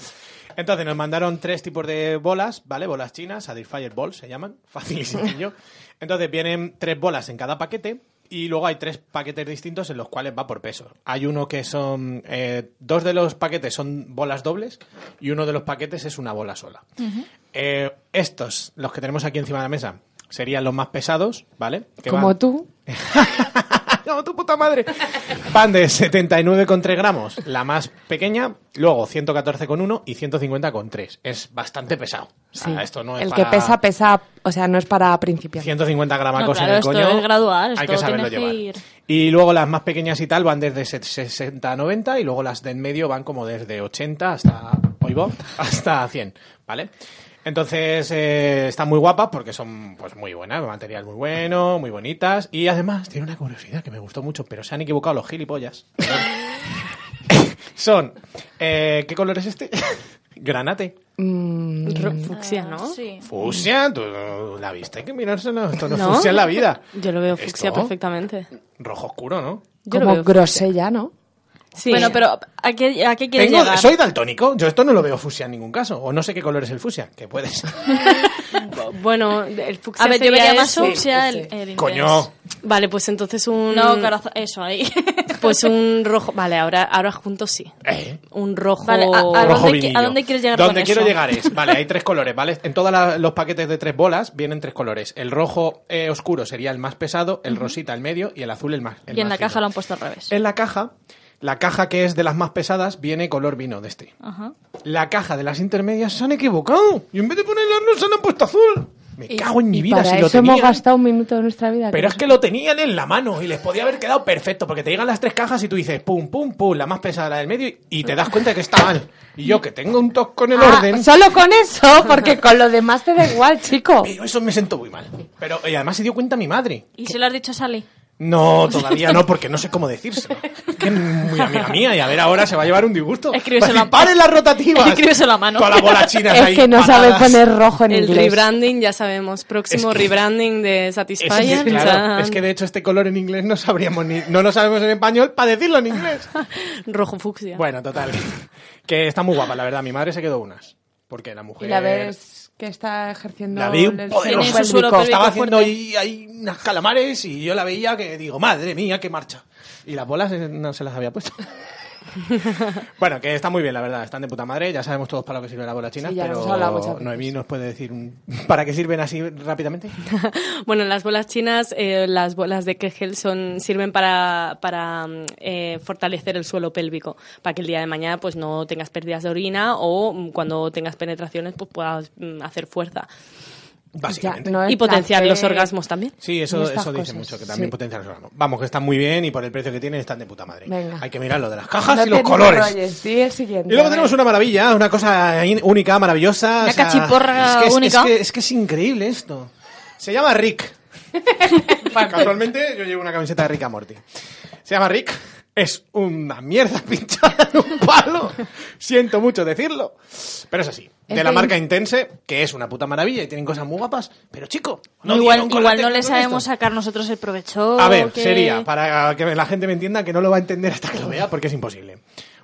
Entonces nos mandaron tres tipos de bolas, ¿vale? Bolas chinas, Satisfyer Balls se llaman, fácil y sencillo. Entonces vienen tres bolas en cada paquete y luego hay tres paquetes distintos en los cuales va por peso. Hay uno que son... eh, dos de los paquetes son bolas dobles y uno de los paquetes es una bola sola. Eh, estos, los que tenemos aquí encima de la mesa, serían los más pesados, ¿vale? Que Como van- tú. ¡No, tu puta madre! Van de 79,3 gramos, la más pequeña, luego 114,1 y 150,3. Es bastante pesado. O sea, Sí. esto no es el para- que pesa, pesa. O sea, no es para principiantes. 150 gramacos No, claro, en el esto coño. es gradual, hay esto que saberlo tienes que llevar. ir- Y luego las más pequeñas y tal van desde 60 a 90 y luego las de en medio van como desde 80 hasta, oigo, hasta 100, ¿vale? Entonces eh, están muy guapas porque son pues muy buenas, material muy bueno, muy bonitas y además tiene una curiosidad que me gustó mucho, pero se han equivocado los gilipollas. son, eh, ¿qué color es este? Granate. Mm, Fucsia, ¿no? Sí. Fucsia, tú la viste, hay que mirárselo, esto no, es ¿No? fucsia en la vida. Yo lo veo fucsia ¿Esto? perfectamente. Rojo oscuro, ¿no? Yo como grosella, ¿no? Sí. Bueno, pero ¿a qué, a qué quieres Tengo- llegar? soy daltónico, yo esto no lo veo fusia en ningún caso, o no sé qué color es el fusia, que puede ser. Bueno, el fucsia A ver, yo sería vería más fucsia el, el Coño. Vale, pues entonces un... No, corazón, eso ahí. Pues un rojo... Vale, ahora, ahora juntos sí. Eh, Un rojo... Vale, a- a rojo dónde qui- vinillo. a dónde quieres llegar Donde con quiero eso? llegar es, vale, hay tres colores, ¿vale? En todos los paquetes de tres bolas vienen tres colores. El rojo eh, oscuro sería el más pesado, el rosita el medio y el azul el más el y en más la fino. caja lo han puesto al revés. En la caja, la caja que es de las más pesadas viene color vino de este. Ajá. La caja de las intermedias se han equivocado y en vez de ponerle rosa le han puesto azul. Me cago en mi y vida para si lo eso hemos tenían. gastado un minuto de nuestra vida. Pero es que lo tenían en la mano y les podía haber quedado perfecto, porque te llegan las tres cajas y tú dices pum, pum, pum, la más pesada la del medio y- y te das cuenta que está mal. Y yo que tengo un toque con el Ah, orden, Solo con eso, porque con lo demás te da igual, chico. pero eso me siento muy mal. Pero y además se dio cuenta mi madre. ¿Y se lo has dicho a Sally? No, todavía no, porque no sé cómo decírselo. Es que es muy amiga mía y a ver ahora se va a llevar un disgusto. Escríbeselo a ¡Paren las rotativas! Escríbeselo a mano. Todas las bolas chinas Es ahí que no sabe poner rojo en El inglés. rebranding, ya sabemos. Próximo Es que- rebranding de Satisfyer. claro. Es que de hecho este color en inglés no sabríamos ni, no lo sabemos en español para decirlo en inglés. Rojo fucsia. Bueno, total. Que está muy guapa, la verdad. Mi madre se quedó unas. Porque la mujer. Y la ves que está ejerciendo La vi el suelo su suelo pélvico. Estaba haciendo ahí, ahí unas calamares y yo la veía que digo, madre mía, qué marcha. Y las bolas eh, no se las había puesto. Bueno, que está muy bien, la verdad. Están de puta madre. Ya sabemos todos para lo que sirve la bola china. Sí, ya lo pero. Noemí nos puede decir un- para qué sirven así rápidamente. Bueno, las bolas chinas, eh, las bolas de Kegel son, sirven para, para mm, eh, fortalecer el suelo pélvico, para que el día de mañana pues no tengas pérdidas de orina o mm, cuando tengas penetraciones pues puedas mm, hacer fuerza. Básicamente. Ya, no es Y potenciar placer. los orgasmos también. Sí, eso, eso dice cosas, mucho, que también sí. potencia los órganos. Vamos, que están muy bien y por el precio que tienen están de puta madre. Venga. Hay que mirar lo de las cajas No y los colores. el siguiente. Y luego tenemos una maravilla, una cosa única, maravillosa. Una o sea, cachiporra es que es, única. Es que, es que es increíble esto. Se llama Rick. Casualmente yo llevo una camiseta de Rick a Morty. Se llama Rick. Es una mierda pinchada en un palo. Siento mucho decirlo. Pero es así. De la marca Intense, que es una puta maravilla y tienen cosas muy guapas. Pero chico, no igual igual no le sabemos esto. sacar nosotros el provecho. A ver, que- sería, para que la gente me entienda, que no lo va a entender hasta que lo vea, porque es imposible.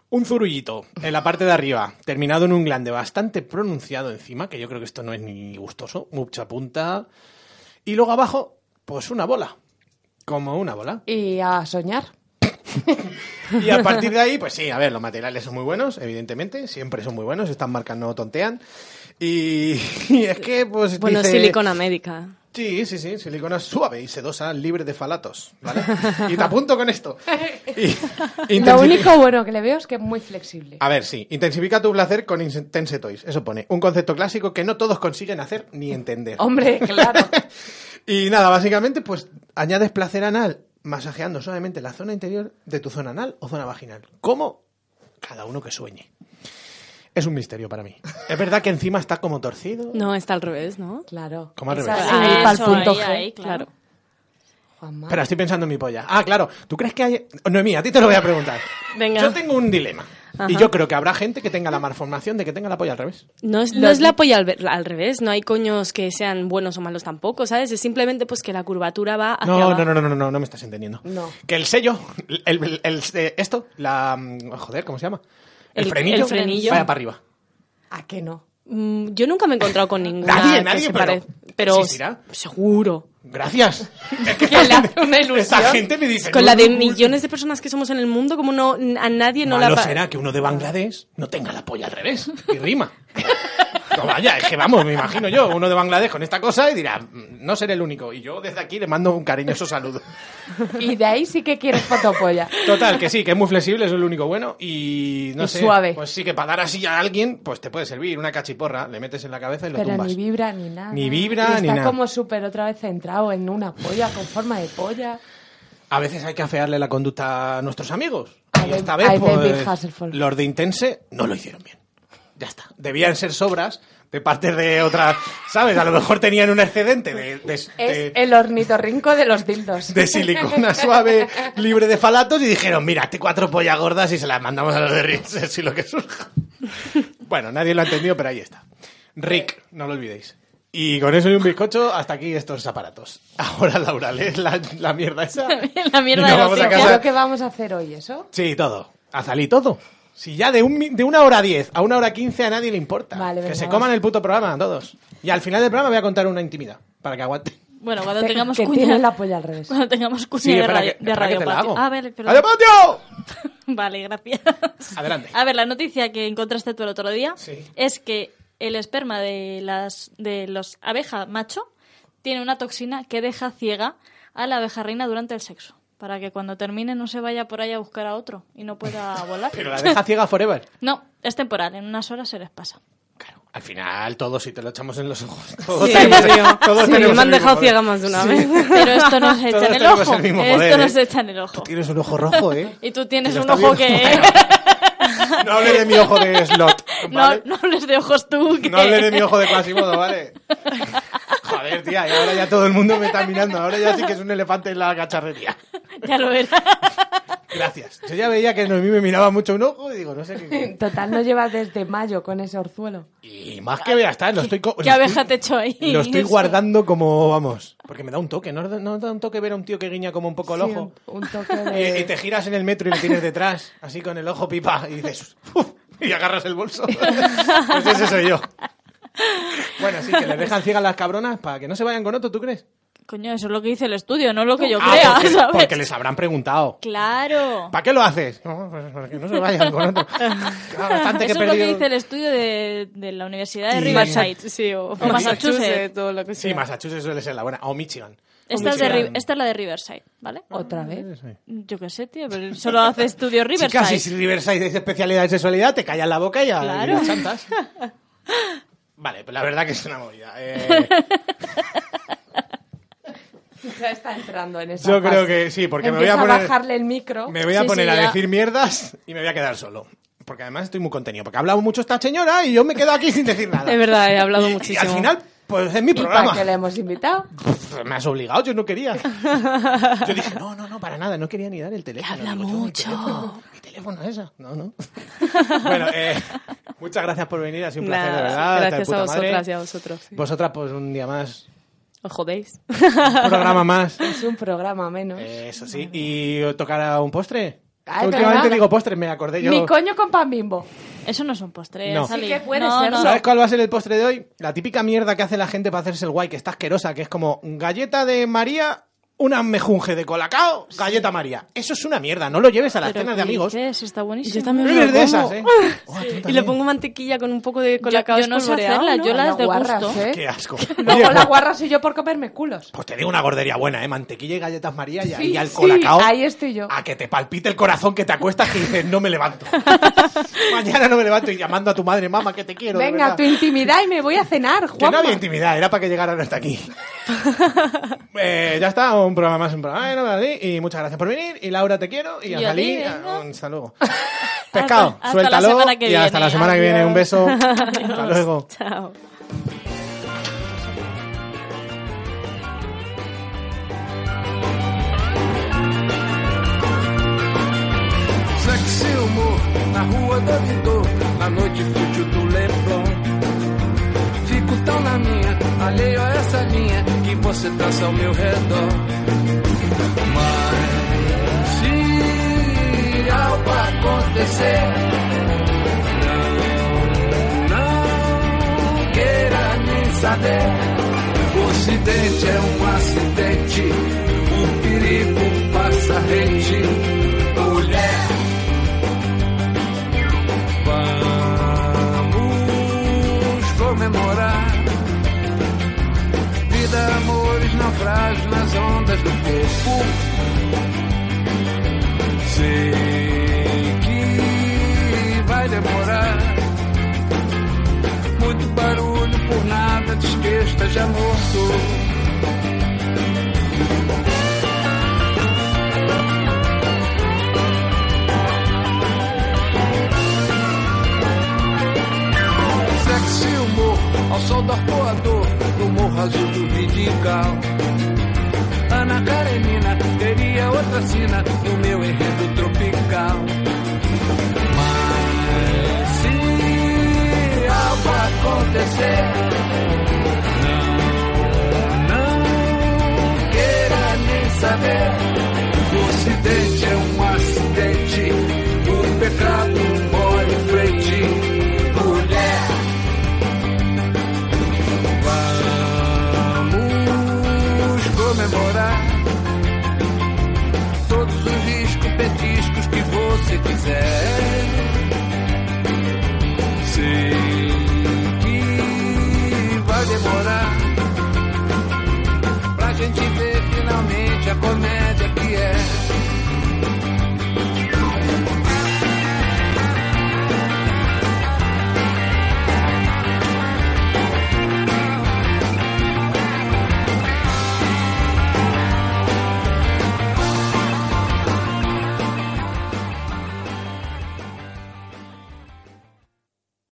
Un zurullito en la parte de arriba, terminado en un glande bastante pronunciado encima, que yo creo que esto no es ni gustoso, mucha punta. Y luego abajo, pues una bola. Como una bola. Y a soñar. Y a partir de ahí, pues sí, a ver, los materiales son muy buenos, evidentemente, siempre son muy buenos, estas marcas no tontean. Y, y es que, pues. Bueno, dice- silicona médica. Sí, sí, sí, silicona suave y sedosa, libre de falatos, ¿vale? y te apunto con esto. Y- Lo único bueno que le veo es que es muy flexible. A ver, sí, intensifica tu placer con Intense Toys. Eso pone, un concepto clásico que no todos consiguen hacer ni entender. Hombre, claro. Y nada, básicamente, pues añades placer anal masajeando suavemente la zona interior de tu zona anal o zona vaginal. ¿Cómo? Cada uno que sueñe. Es un misterio para mí. Es verdad que encima está como torcido. No, está al revés, ¿no? Claro. ¿Cómo al revés? Ah, para el punto ahí, G. ahí, claro. Juanma. Espera, estoy pensando en mi polla. Ah, claro. ¿Tú crees que hay...? Noemí, a ti te lo voy a preguntar. Venga. Yo tengo un dilema. Ajá. Y yo creo que habrá gente que tenga la malformación de que tenga la polla al revés. No es, no es la polla al, al revés, no hay coños que sean buenos o malos tampoco, ¿sabes? Es simplemente pues que la curvatura va hacia No, abajo. no, no, no, no, no, no me estás entendiendo. No. Que el sello, el, el- el- eh, esto, la... mm, Joder, ¿cómo se llama? El, El- frenillo, el frenillo. vaya para arriba. ¿A qué no? Mm, Yo nunca me he encontrado con ninguna Nadie, que nadie, se pero- pero ¿existirá? seguro. Gracias. Es que le hace una ilusión. Esta gente me dice... Con no, la de no, no, millones de personas que somos en el mundo, como no a nadie no la pa- será que uno de Bangladesh no tenga la polla al revés. Y rima. No, vaya, es que vamos, me imagino yo, uno de Bangladesh con esta cosa y dirá, "Mm, no seré el único. Y yo desde aquí le mando un cariñoso saludo. Y de ahí sí que quieres fotopolla. Total, que sí, que es muy flexible, es lo único bueno. Y no Y sé. suave. Pues sí, que para dar así a alguien, pues te puede servir una cachiporra, le metes en la cabeza y lo Pero tumbas. ni vibra ni nada. Ni vibra, Y está ni nada. como súper otra vez centrado en una polla con forma de polla. A veces hay que afearle la conducta a nuestros amigos. Y esta vez, pues, los de Intense no lo hicieron bien. Ya está. Debían ser sobras de parte de otras, ¿sabes? A lo mejor tenían un excedente de, de- Es de- el ornitorrinco de los dildos. de silicona suave, libre de falatos, y dijeron, mira, este cuatro pollas gordas y se las mandamos a los de Rinser si lo que surja. Bueno, nadie lo ha entendido, pero ahí está. Rick, no lo olvidéis. Y con eso y un bizcocho, hasta aquí estos aparatos. Ahora, Laura, lees la, la mierda esa. La mierda Y de vamos ¿Qué es lo que vamos a hacer hoy, eso? Sí, todo. Azalí todo. Si ya de, un, mi- de una hora diez a una hora quince a nadie le importa. Vale, que venga, se coman el puto programa, todos. Y al final del programa voy a contar una intimidad, para que aguante. Bueno, cuando Que- tengamos que cuña... tiene la polla al revés. Cuando tengamos cuña Sí, de radio, que- de radio te la patio. hago. Ah, vale, perdón. ¡Radio Patio! Vale, gracias. Adelante. A ver, la noticia que encontraste tú el otro día Sí. es que el esperma de las de los abeja macho tiene una toxina que deja ciega a la abeja reina durante el sexo. Para que cuando termine no se vaya por ahí a buscar a otro y no pueda volar. Pero la deja ciega forever. No, es temporal, en unas horas se les pasa. Al final, todos, si te lo echamos en los ojos. Todos Sí, tenemos, todos Sí, tenemos me han dejado poder. ciega más de una Sí. vez. Pero esto no se echa Todos en el ojo. el esto poder, no ¿eh? se echa en el ojo. Tienes un ojo rojo, ¿eh? Y tú tienes un ojo que... No hables de mi ojo de slot, No, ¿vale? no hables de ojos tú. No hables de mi ojo de Quasimodo, ¿vale? Joder, tía, y ahora ya todo el mundo me está mirando. Ahora ya sí que es un elefante en la cacharrería. Ya lo verás. Gracias. Yo ya veía que Noemí me miraba mucho un ojo y digo, no sé qué... Total, no lleva desde mayo con ese orzuelo. Y más que vea está, lo estoy... ¿Qué lo estoy- abeja te echó ahí? Lo estoy Eso. guardando como, vamos, porque me da un toque, ¿no? ¿No da un toque ver a un tío que guiña como un poco el Sí, ojo? un, un toque Y, y de... te giras en el metro y le tienes detrás, así con el ojo pipa, y dices, "Uf", y agarras el bolso. pues ese soy yo. Bueno, sí, que les dejan ciegas las cabronas para que no se vayan con otro, ¿tú crees? Coño, eso es lo que dice el estudio, no lo que yo Ah, crea, porque, ¿sabes? porque les habrán preguntado. Claro. ¿Para qué lo haces? No, pues para que no se vayan con otro. Claro, que Eso es lo que dice el estudio de, de la Universidad de Y- Riverside. Sí, o, O Massachusetts. todo lo que Sí. Massachusetts suele ser la buena. O Michigan. Esta es, de esta es la de Riverside, ¿vale? Otra vez. Yo qué sé, tío, pero solo hace estudio Riverside. Y si Riverside es especialidad de sexualidad, te callas la boca y, a- y Claro. chantas. Vale, pues la verdad que es una movida. Eh, Ya está entrando en esa yo creo fase. que sí, porque me voy Empieza a poner, bajarle el micro. me voy a Sí, poner sí, a ya. decir mierdas y me voy a quedar solo. Porque además estoy muy contenido. Porque ha hablado mucho esta señora y yo me quedo aquí sin decir nada. Es verdad, he hablado Y- muchísimo. Y al final, pues es mi ¿Y para programa. qué le hemos invitado? Pff, Me has obligado, yo no quería. Yo dije, no, no, no, para nada, no quería ni dar el teléfono. habla Digo, mucho. Mi teléfono, mi teléfono es esa. No, no. bueno, eh, muchas gracias por venir, ha sido un placer, de Nada, verdad. de gracias a madre. vosotras y a vosotros. sí. Vosotras, pues un día más, Os jodéis. un programa más. Es un programa menos. Eso sí. ¿Y tocará un postre? Ay, pero Últimamente digo postre, me acordé yo. Mi coño con pan bimbo. Eso no es un postre, No. Sally. Sí que puede no, serlo. no, ¿Sabes cuál va a ser el postre de hoy? La típica mierda que hace la gente para hacerse el guay, que está asquerosa, que es como galleta de María una mejunje de colacao, galleta María. Eso es una mierda, no lo lleves a las Pero cenas de ¿qué amigos. dices? Está buenísimo. Yo también me lo de esas, ¿eh? Oh, y le pongo mantequilla con un poco de Yo, colacao yo no sé espolvoreado, hacerla, ¿no? yo las guarras, degusto. ¿eh? Qué asco. Luego la guarra soy yo por comerme culos. Pues te digo una gordería buena, ¿eh? Mantequilla y galletas María y ahí Sí, al sí, colacao. ahí estoy yo. A que te palpite el corazón, que te acuestas y dices, no me levanto. Mañana no me levanto y llamando a tu madre, mamá, que te quiero. de Venga, verdad". tu intimidad y me voy a cenar, Que no había intimidad, era para que llegaran hasta aquí. Eh, ya está, un programa más, un programa y muchas gracias por venir. Y Laura, te quiero. Y, Y a a Jalí, ti, venga. hasta luego. Pescado, hasta suéltalo. y hasta la semana que viene. Un Adiós. beso. hasta luego. Chao. Sexy humor na rua do Vitor, na noite fútil do Leblon. Fico tão na minha, alheio a essa linha você traça ao meu redor. Mas se algo acontecer, não, não queira nem saber. O acidente é um acidente, o perigo passa rente. Vida, amores, naufrágios nas ondas do corpo. Sei que vai demorar. Muito barulho por nada, diz que esteja morto. Ao sol do arpoador Azul do Vidigal. Ana Karenina teria outra sina no meu enredo tropical. Mas se algo acontecer, não, não queira nem saber. O ocidente é um acidente, o pecado morre. que você quiser. Sei que vai demorar pra gente ver.